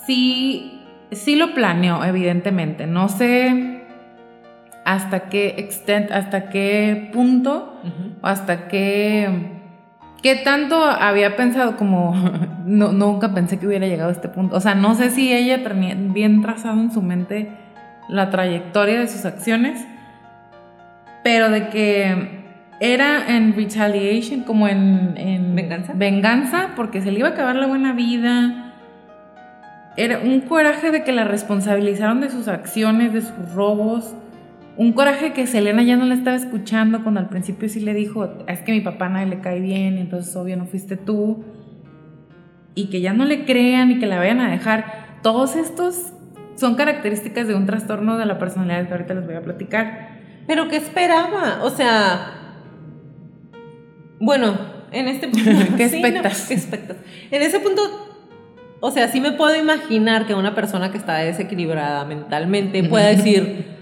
Speaker 2: sí, sí lo planeó, evidentemente. No sé hasta qué extent, hasta qué punto hasta qué, qué tanto había pensado como <laughs> no, nunca pensé que hubiera llegado a este punto. O sea, no sé si ella tenía bien trazado en su mente la trayectoria de sus acciones, pero de que era en retaliation, como en, en
Speaker 1: ¿Venganza?
Speaker 2: venganza, porque se le iba a acabar la buena vida. Era un coraje de que la responsabilizaron de sus acciones, de sus robos. Un coraje que Selena ya no le estaba escuchando cuando al principio sí le dijo, es que mi papá nadie le cae bien, entonces obvio no fuiste tú. Y que ya no le crean y que la vayan a dejar. Todos estos son características de un trastorno de la personalidad que ahorita les voy a platicar.
Speaker 1: Pero ¿qué esperaba? O sea, bueno, en este punto... <laughs>
Speaker 2: ¿Qué expectas?
Speaker 1: ¿Qué expectas? En ese punto, o sea, sí me puedo imaginar que una persona que está desequilibrada mentalmente pueda decir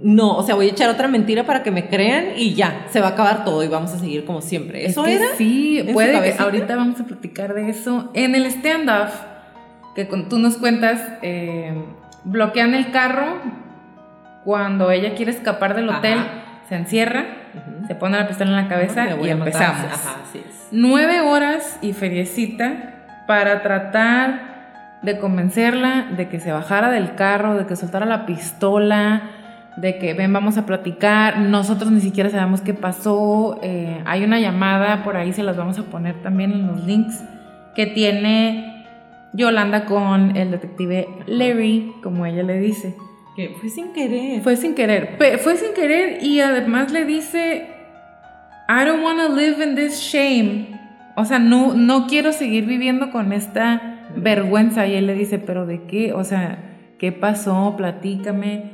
Speaker 1: no, o sea, voy a echar otra mentira para que me crean y ya, se va a acabar todo y vamos a seguir como siempre. ¿Eso era?
Speaker 2: Sí, puede que ahorita vamos a platicar de eso. En el stand-off, que tú nos cuentas, eh, bloquean el carro cuando ella quiere escapar del hotel, se encierra, se pone la pistola en la cabeza y empezamos. Ajá, así es. Nueve horas y feriecita para tratar de convencerla de que se bajara del carro, de que soltara la pistola de que ven, vamos a platicar, nosotros ni siquiera sabemos qué pasó, eh, hay una llamada, por ahí se las vamos a poner también en los links, que tiene Yolanda con el detective Larry, como ella le dice.
Speaker 1: Que fue sin querer.
Speaker 2: Fue sin querer, fue sin querer y además le dice, I don't want to live in this shame. O sea, no, no quiero seguir viviendo con esta vergüenza. Y él le dice, pero ¿de qué? O sea, ¿qué pasó? Platícame.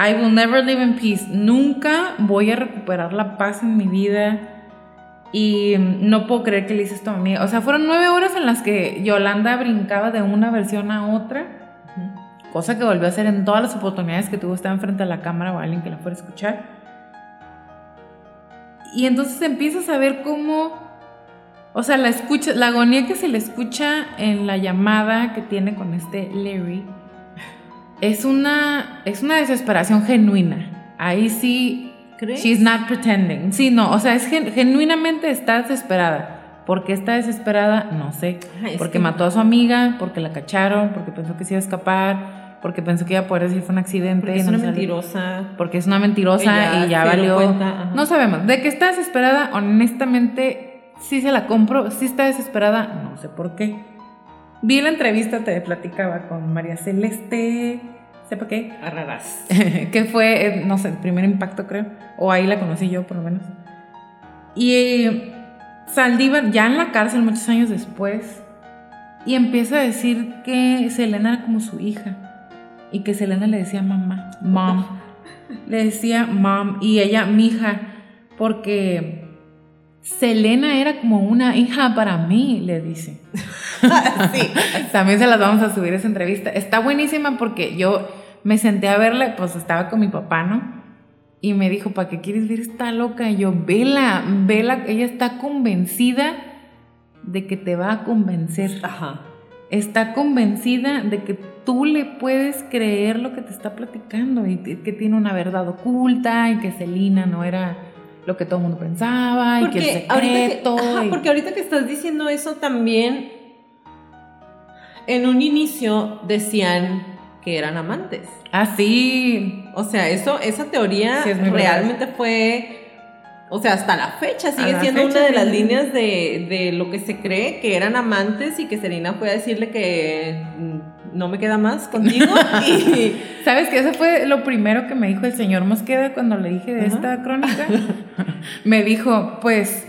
Speaker 2: I will never live in peace. Nunca voy a recuperar la paz en mi vida. Y no puedo creer que le hice esto a mí. O sea, fueron nueve horas en las que Yolanda brincaba de una versión a otra. Cosa que volvió a hacer en todas las oportunidades que tuvo estar enfrente a la cámara o alguien que la fuera a escuchar. Y entonces empiezas a ver cómo, o sea, la escucha, la agonía que se le escucha en la llamada que tiene con este Larry es una, es una desesperación genuina. Ahí sí, ¿Crees? she's not pretending. Sí, no, o sea, es genuinamente está desesperada. ¿Por qué está desesperada? No sé. porque mató a su amiga, porque la cacharon, porque pensó que se iba a escapar, porque pensó que iba a poder decir fue un accidente.
Speaker 1: Porque es una mentirosa.
Speaker 2: Porque es una mentirosa y ya valió. no sabemos. De que está desesperada, honestamente, sí se la compro. Sí está desesperada, no sé por qué. Vi la entrevista, te platicaba con María Celeste, ¿sepa qué?
Speaker 1: Arraras. <laughs>
Speaker 2: que fue, eh, no sé, el primer impacto creo, o ahí la conocí yo por lo menos. Y Saldívar, ya en la cárcel muchos años después, y empieza a decir que Selena era como su hija, y que Selena le decía mamá, mom, <laughs> le decía mom, y ella, mi hija, porque Selena era como una hija para mí, le dice. <laughs> sí. También se las vamos a subir esa entrevista. Está buenísima porque yo me senté a verla, pues estaba con mi papá, ¿no? Y me dijo, ¿para qué quieres ver esta loca? Y yo, vela, vela, ella está convencida de que te va a convencer. Ajá. Está convencida de que tú le puedes creer lo que te está platicando y que tiene una verdad oculta y que Selina no era lo que todo el mundo pensaba y que el secreto.
Speaker 1: Porque ahorita que estás diciendo eso también, en un inicio decían que eran amantes.
Speaker 2: Ah, sí.
Speaker 1: O sea, eso, esa teoría realmente fue. O sea, hasta la fecha sigue siendo una de las líneas de, de, lo que se cree que eran amantes y que Serena fue a decirle que no me queda más contigo. <laughs> y...
Speaker 2: ¿Sabes que Eso fue lo primero que me dijo el señor Mosqueda cuando le dije de esta crónica. <laughs> me dijo, pues,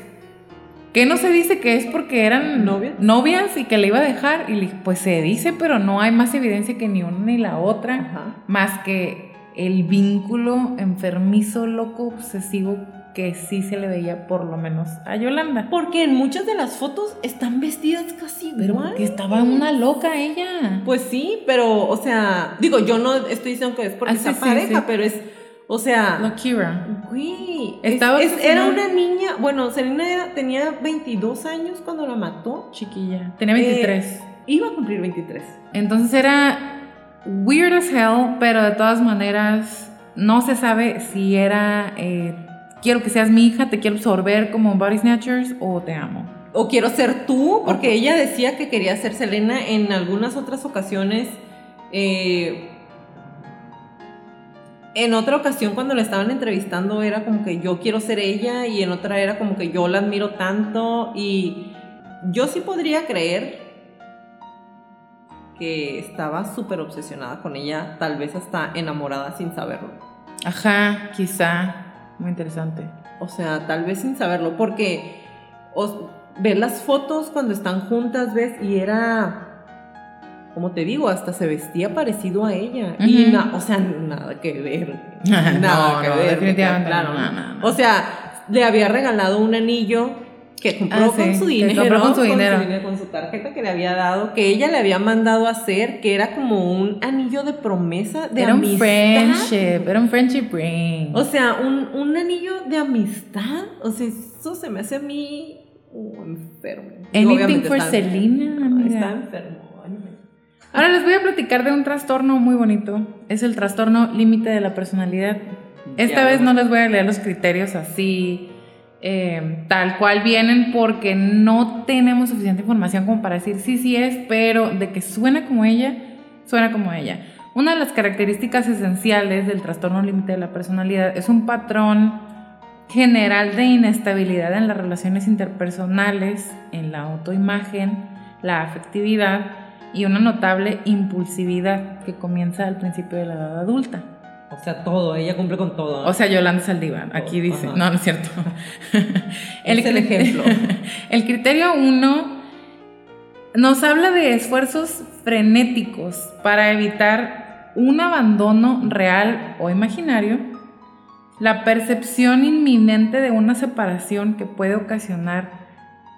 Speaker 2: ¿qué no se dice que es porque eran
Speaker 1: novias?
Speaker 2: novias y que le iba a dejar? Y le dije, pues se dice, pero no hay más evidencia que ni una ni la otra, más que el vínculo enfermizo, loco, obsesivo que sí se le veía por lo menos a Yolanda.
Speaker 1: Porque en muchas de las fotos están vestidas casi pero
Speaker 2: Que estaba una loca ella.
Speaker 1: Pues sí, pero, o sea, digo, yo no estoy diciendo que es porque ah, pareja, pero es, o sea...
Speaker 2: No, Kira.
Speaker 1: Güey. Estaba era una niña, bueno, Serena tenía 22 años cuando la mató.
Speaker 2: Chiquilla. Tenía 23. Eh,
Speaker 1: iba a cumplir 23.
Speaker 2: Entonces era weird as hell, pero de todas maneras no se sabe si era... Eh, quiero que seas mi hija, te quiero absorber como Body Snatchers o te amo.
Speaker 1: O quiero ser tú, porque ella decía que quería ser Selena en algunas otras ocasiones. Eh, en otra ocasión cuando la estaban entrevistando era como que yo quiero ser ella y en otra era como que yo la admiro tanto y yo sí podría creer que estaba súper obsesionada con ella, tal vez hasta enamorada sin saberlo.
Speaker 2: Ajá, quizá. Muy interesante.
Speaker 1: O sea, tal vez sin saberlo, porque ver las fotos cuando están juntas, ves, y era como te digo, hasta se vestía parecido a ella. Y o sea, nada que ver. <laughs> nada que ver. Claro. o sea, le había regalado un anillo que compró ah, con su dinero. Compró con su dinero. Con su tarjeta que le había dado, que ella le había mandado a hacer, que era como un anillo de promesa de
Speaker 2: era
Speaker 1: amistad.
Speaker 2: Era un friendship, era un friendship ring.
Speaker 1: O sea, un, un anillo de amistad. O sea, eso se me hace a mí uh, enfermo.
Speaker 2: Anything for Selena,
Speaker 1: Está enfermo.
Speaker 2: Ahora les voy a platicar de un trastorno muy bonito. Es el trastorno límite de la personalidad. Esta vez no les voy a leer los criterios así, eh, tal cual vienen, porque no tenemos suficiente información como para decir sí, sí es, pero de que suena como ella, suena como ella. Una de las características esenciales del trastorno límite de la personalidad es un patrón general de inestabilidad en las relaciones interpersonales, en la autoimagen, la afectividad, y una notable impulsividad que comienza al principio de la edad adulta.
Speaker 1: O sea, todo, ella cumple con todo.
Speaker 2: O sea, Yolanda Saldívar, aquí dice. No, no es cierto. <laughs>
Speaker 1: el, es el ejemplo. <laughs>
Speaker 2: el criterio uno nos habla de esfuerzos frenéticos para evitar un abandono real o imaginario, la percepción inminente de una separación que puede ocasionar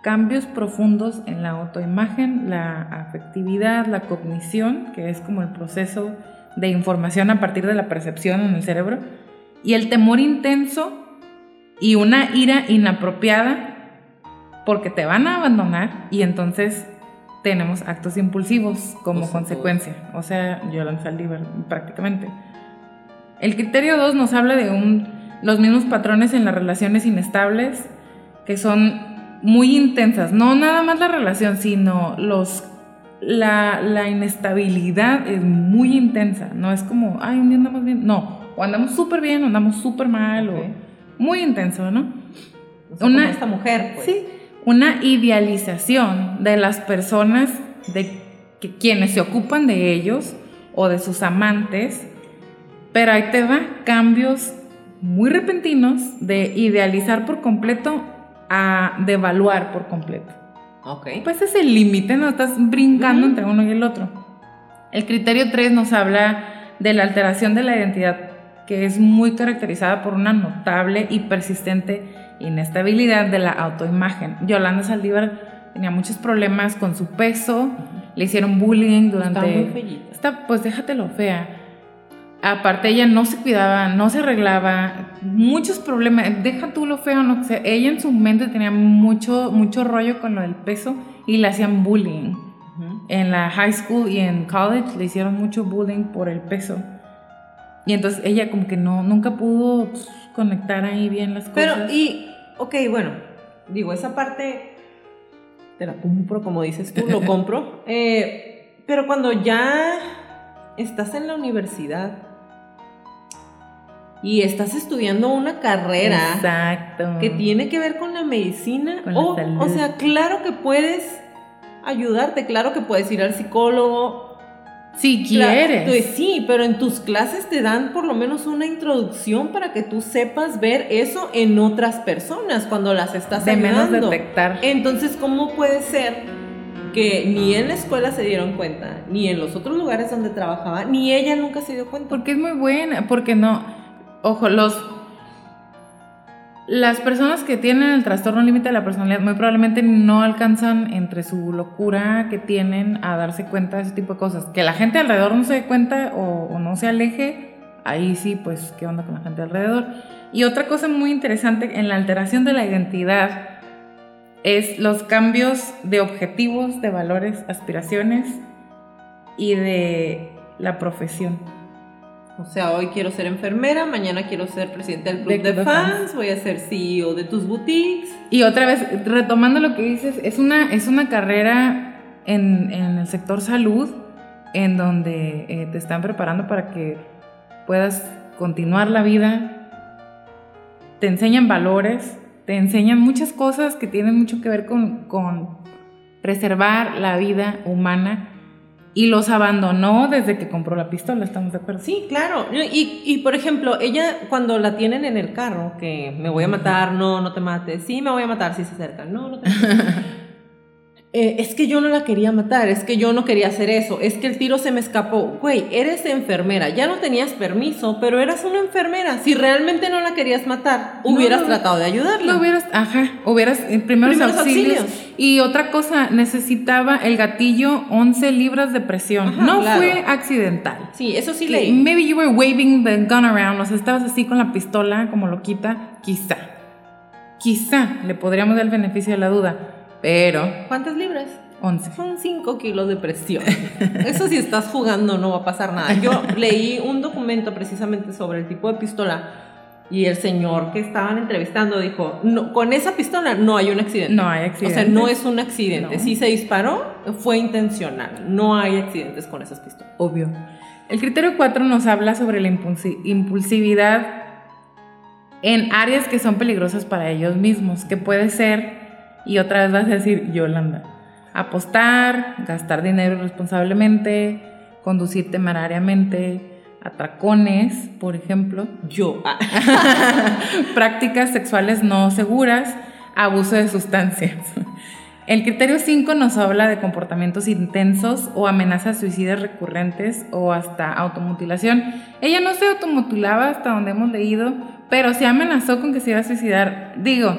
Speaker 2: cambios profundos en la autoimagen, la afectividad, la cognición, que es como el proceso de información a partir de la percepción en el cerebro, y el temor intenso y una ira inapropiada porque te van a abandonar y entonces tenemos actos impulsivos como consecuencia. O sea, Yolanda Saldívar prácticamente. El criterio 2 nos habla de un, los mismos patrones en las relaciones inestables, que son muy intensas, no nada más la relación, sino los la, la inestabilidad es muy intensa, no es como, ay, un día andamos bien, no, o andamos súper bien o andamos súper mal, o muy intenso, ¿no?
Speaker 1: una, esta mujer, pues.
Speaker 2: Sí, una idealización de las personas, de que, quienes se ocupan de ellos o de sus amantes, pero ahí te va cambios muy repentinos de idealizar por completo a devaluar por completo.
Speaker 1: Ok.
Speaker 2: Pues es el límite, no estás brincando entre uno y el otro. El criterio 3 nos habla de la alteración de la identidad, que es muy caracterizada por una notable y persistente inestabilidad de la autoimagen. Yolanda Saldívar tenía muchos problemas con su peso, le hicieron bullying durante...
Speaker 1: Está muy
Speaker 2: Está, pues déjatelo fea Aparte ella no se cuidaba, no se arreglaba, muchos problemas, deja tú lo feo, no sé, ella en su mente tenía mucho, mucho rollo con lo del peso y le hacían bullying. En la high school y en college le hicieron mucho bullying por el peso. Y entonces ella como que no, nunca pudo pues, conectar ahí bien las cosas.
Speaker 1: Pero, y, ok, bueno, digo, esa parte te la compro, como dices tú, lo <laughs> compro. Eh, pero cuando ya estás en la universidad, y estás estudiando una carrera que tiene que ver con la medicina. o, o sea, claro que puedes ayudarte, claro que puedes ir al psicólogo.
Speaker 2: Si quieres.
Speaker 1: Pues sí, pero en tus clases te dan por lo menos una introducción para que tú sepas ver eso en otras personas cuando las estás de menos
Speaker 2: detectar.
Speaker 1: Entonces, ¿cómo puede ser que ni en la escuela se dieron cuenta, ni en los otros lugares donde trabajaba, ni ella nunca se dio cuenta?
Speaker 2: Porque es muy buena, porque no ojo, los las personas que tienen el trastorno límite de la personalidad muy probablemente no alcanzan entre su locura que tienen a darse cuenta de ese tipo de cosas. Que la gente alrededor no se dé cuenta o, no se aleje, ahí sí, pues, ¿qué onda con la gente alrededor? Y otra cosa muy interesante en la alteración de la identidad es los cambios de objetivos, de valores, aspiraciones y de la profesión.
Speaker 1: O sea, hoy quiero ser enfermera, mañana quiero ser presidente del club de, fans, voy a ser CEO de tus boutiques.
Speaker 2: Y otra vez, retomando lo que dices, es una, es una carrera en, el sector salud en donde eh, te están preparando para que puedas continuar la vida. Te enseñan valores, te enseñan muchas cosas que tienen mucho que ver con, con preservar la vida humana y los abandonó desde que compró la pistola, ¿estamos de acuerdo?
Speaker 1: Sí, claro. Y, y, por ejemplo, ella cuando la tienen en el carro, que me voy a matar, no, no te mates, sí, me voy a matar, si se acercan, no, no te mates. <laughs> Eh, es que yo no la quería matar, es que yo no quería hacer eso, es que el tiro se me escapó. Güey, eres enfermera, ya no tenías permiso, pero eras una enfermera. Si realmente no la querías matar, hubieras tratado de ayudarla.
Speaker 2: Lo hubieras, ajá, hubieras, en eh, primeros, auxilios. Y otra cosa, necesitaba el gatillo 11 libras de presión. no fue accidental.
Speaker 1: Sí, eso sí leí.
Speaker 2: Maybe you were waving the gun around, o sea, estabas así con la pistola como loquita, quizá. Quizá le podríamos dar el beneficio de la duda pero.
Speaker 1: ¿Cuántas libras?
Speaker 2: 11.
Speaker 1: Son 5 kilos de presión. Eso si estás jugando no va a pasar nada. Yo leí un documento precisamente sobre el tipo de pistola y el señor que estaban entrevistando dijo, no, con esa pistola no hay un accidente.
Speaker 2: No hay accidente.
Speaker 1: O sea, no es un accidente. Si se disparó, fue intencional. No hay accidentes con esas pistolas.
Speaker 2: Obvio. El criterio 4 nos habla sobre la impulsividad en áreas que son peligrosas para ellos mismos, que puede ser y otra vez vas a decir, Yolanda, apostar, gastar dinero responsablemente, conducir temerariamente, atracones, por ejemplo.
Speaker 1: Yo. <laughs> <laughs>
Speaker 2: prácticas sexuales no seguras, abuso de sustancias. El criterio 5 nos habla de comportamientos intensos o amenazas suicidas recurrentes o hasta automutilación. Ella no se automutilaba hasta donde hemos leído, pero se amenazó con que se iba a suicidar. Digo,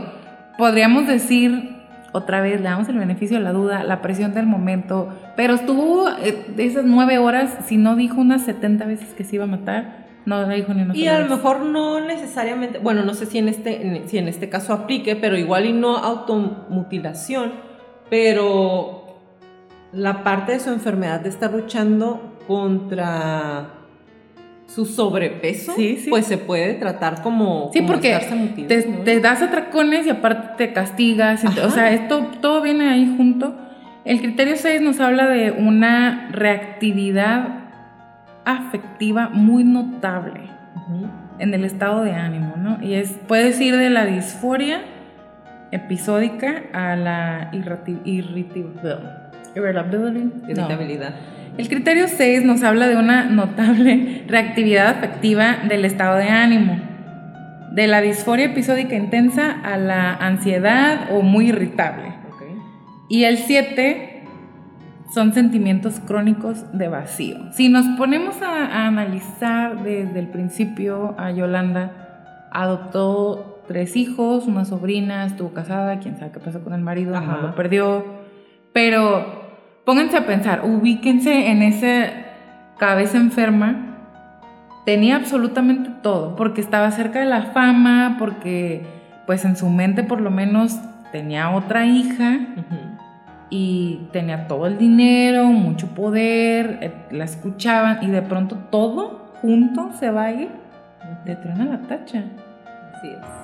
Speaker 2: podríamos decir otra vez le damos el beneficio de la duda, la presión del momento, pero estuvo eh, esas nueve horas, si no dijo unas 70 veces que se iba a matar, no dijo ni una
Speaker 1: Y a lo mejor no necesariamente, bueno, no sé si en, este, si en este caso aplique, pero igual y no automutilación, pero la parte de su enfermedad de estar luchando contra su sobrepeso, pues se puede tratar como.
Speaker 2: Sí, porque te, das atracones y aparte te castigas. o sea, esto todo viene ahí junto. El criterio 6 nos habla de una reactividad afectiva muy notable en el estado de ánimo, ¿no? Y es, puedes ir de la disforia episódica a la irritabilidad.
Speaker 1: Irritabilidad.
Speaker 2: El criterio 6 nos habla de una notable reactividad afectiva del estado de ánimo, de la disforia episódica intensa a la ansiedad o muy irritable. Y el 7 son sentimientos crónicos de vacío. Si nos ponemos a, analizar desde el principio, a Yolanda adoptó tres hijos, una sobrina, estuvo casada, quién sabe qué pasó con el marido, no lo perdió, pero pónganse a pensar, ubíquense en esa cabeza enferma. Tenía absolutamente todo, porque estaba cerca de la fama, porque pues en su mente por lo menos tenía otra hija y tenía todo el dinero, mucho poder, eh, la escuchaban y de pronto todo junto se va a ir, de tren a la tacha.
Speaker 1: Así es.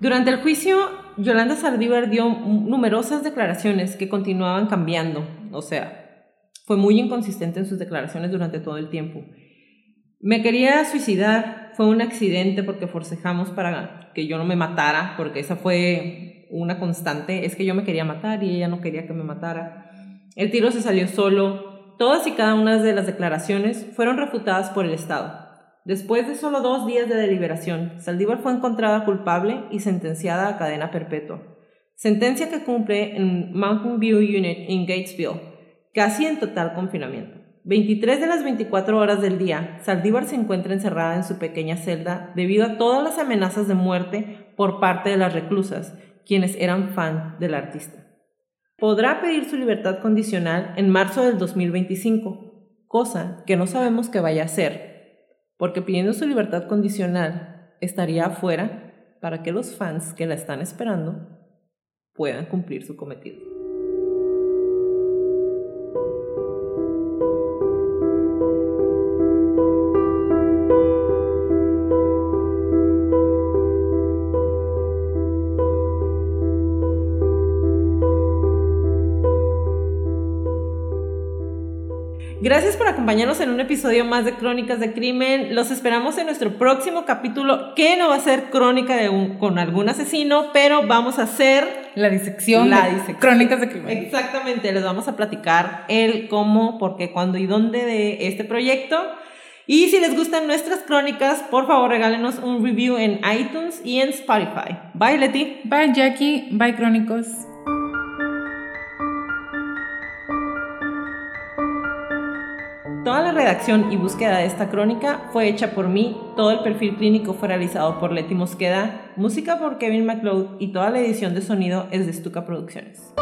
Speaker 1: Durante el juicio, Yolanda Saldívar dio numerosas declaraciones que continuaban cambiando, o sea, fue muy inconsistente en sus declaraciones durante todo el tiempo. Me quería suicidar, fue un accidente porque forcejamos para que yo no me matara, porque esa fue una constante, es que yo me quería matar y ella no quería que me matara. El tiro se salió solo, todas y cada una de las declaraciones fueron refutadas por el Estado. Después de solo dos días de deliberación, Saldívar fue encontrada culpable y sentenciada a cadena perpetua. Sentencia que cumple en Mountain View Unit en Gatesville, casi en total confinamiento. 23 de las 24 horas del día, Saldívar se encuentra encerrada en su pequeña celda debido a todas las amenazas de muerte por parte de las reclusas, quienes eran fan del artista. Podrá pedir su libertad condicional en marzo del 2025, cosa que no sabemos que vaya a ser, porque pidiendo su libertad condicional estaría afuera para que los fans que la están esperando puedan cumplir su cometido. Gracias por acompañarnos en un episodio más de Crónicas de Crimen. Los esperamos en nuestro próximo capítulo, que no va a ser crónica de un, con algún asesino, pero vamos a hacer
Speaker 2: la disección.
Speaker 1: La
Speaker 2: de
Speaker 1: disección.
Speaker 2: Crónicas de Crimen.
Speaker 1: Exactamente, les vamos a platicar el cómo, por qué, cuándo y dónde de este proyecto. Y si les gustan nuestras crónicas, por favor regálenos un review en iTunes y en Spotify. Bye, Leti.
Speaker 2: Bye, Jackie. Bye, Crónicos.
Speaker 1: Toda la redacción y búsqueda de esta crónica fue hecha por mí, todo el perfil clínico fue realizado por Leti Mosqueda, música por Kevin MacLeod y toda la edición de sonido es de Stuka Producciones.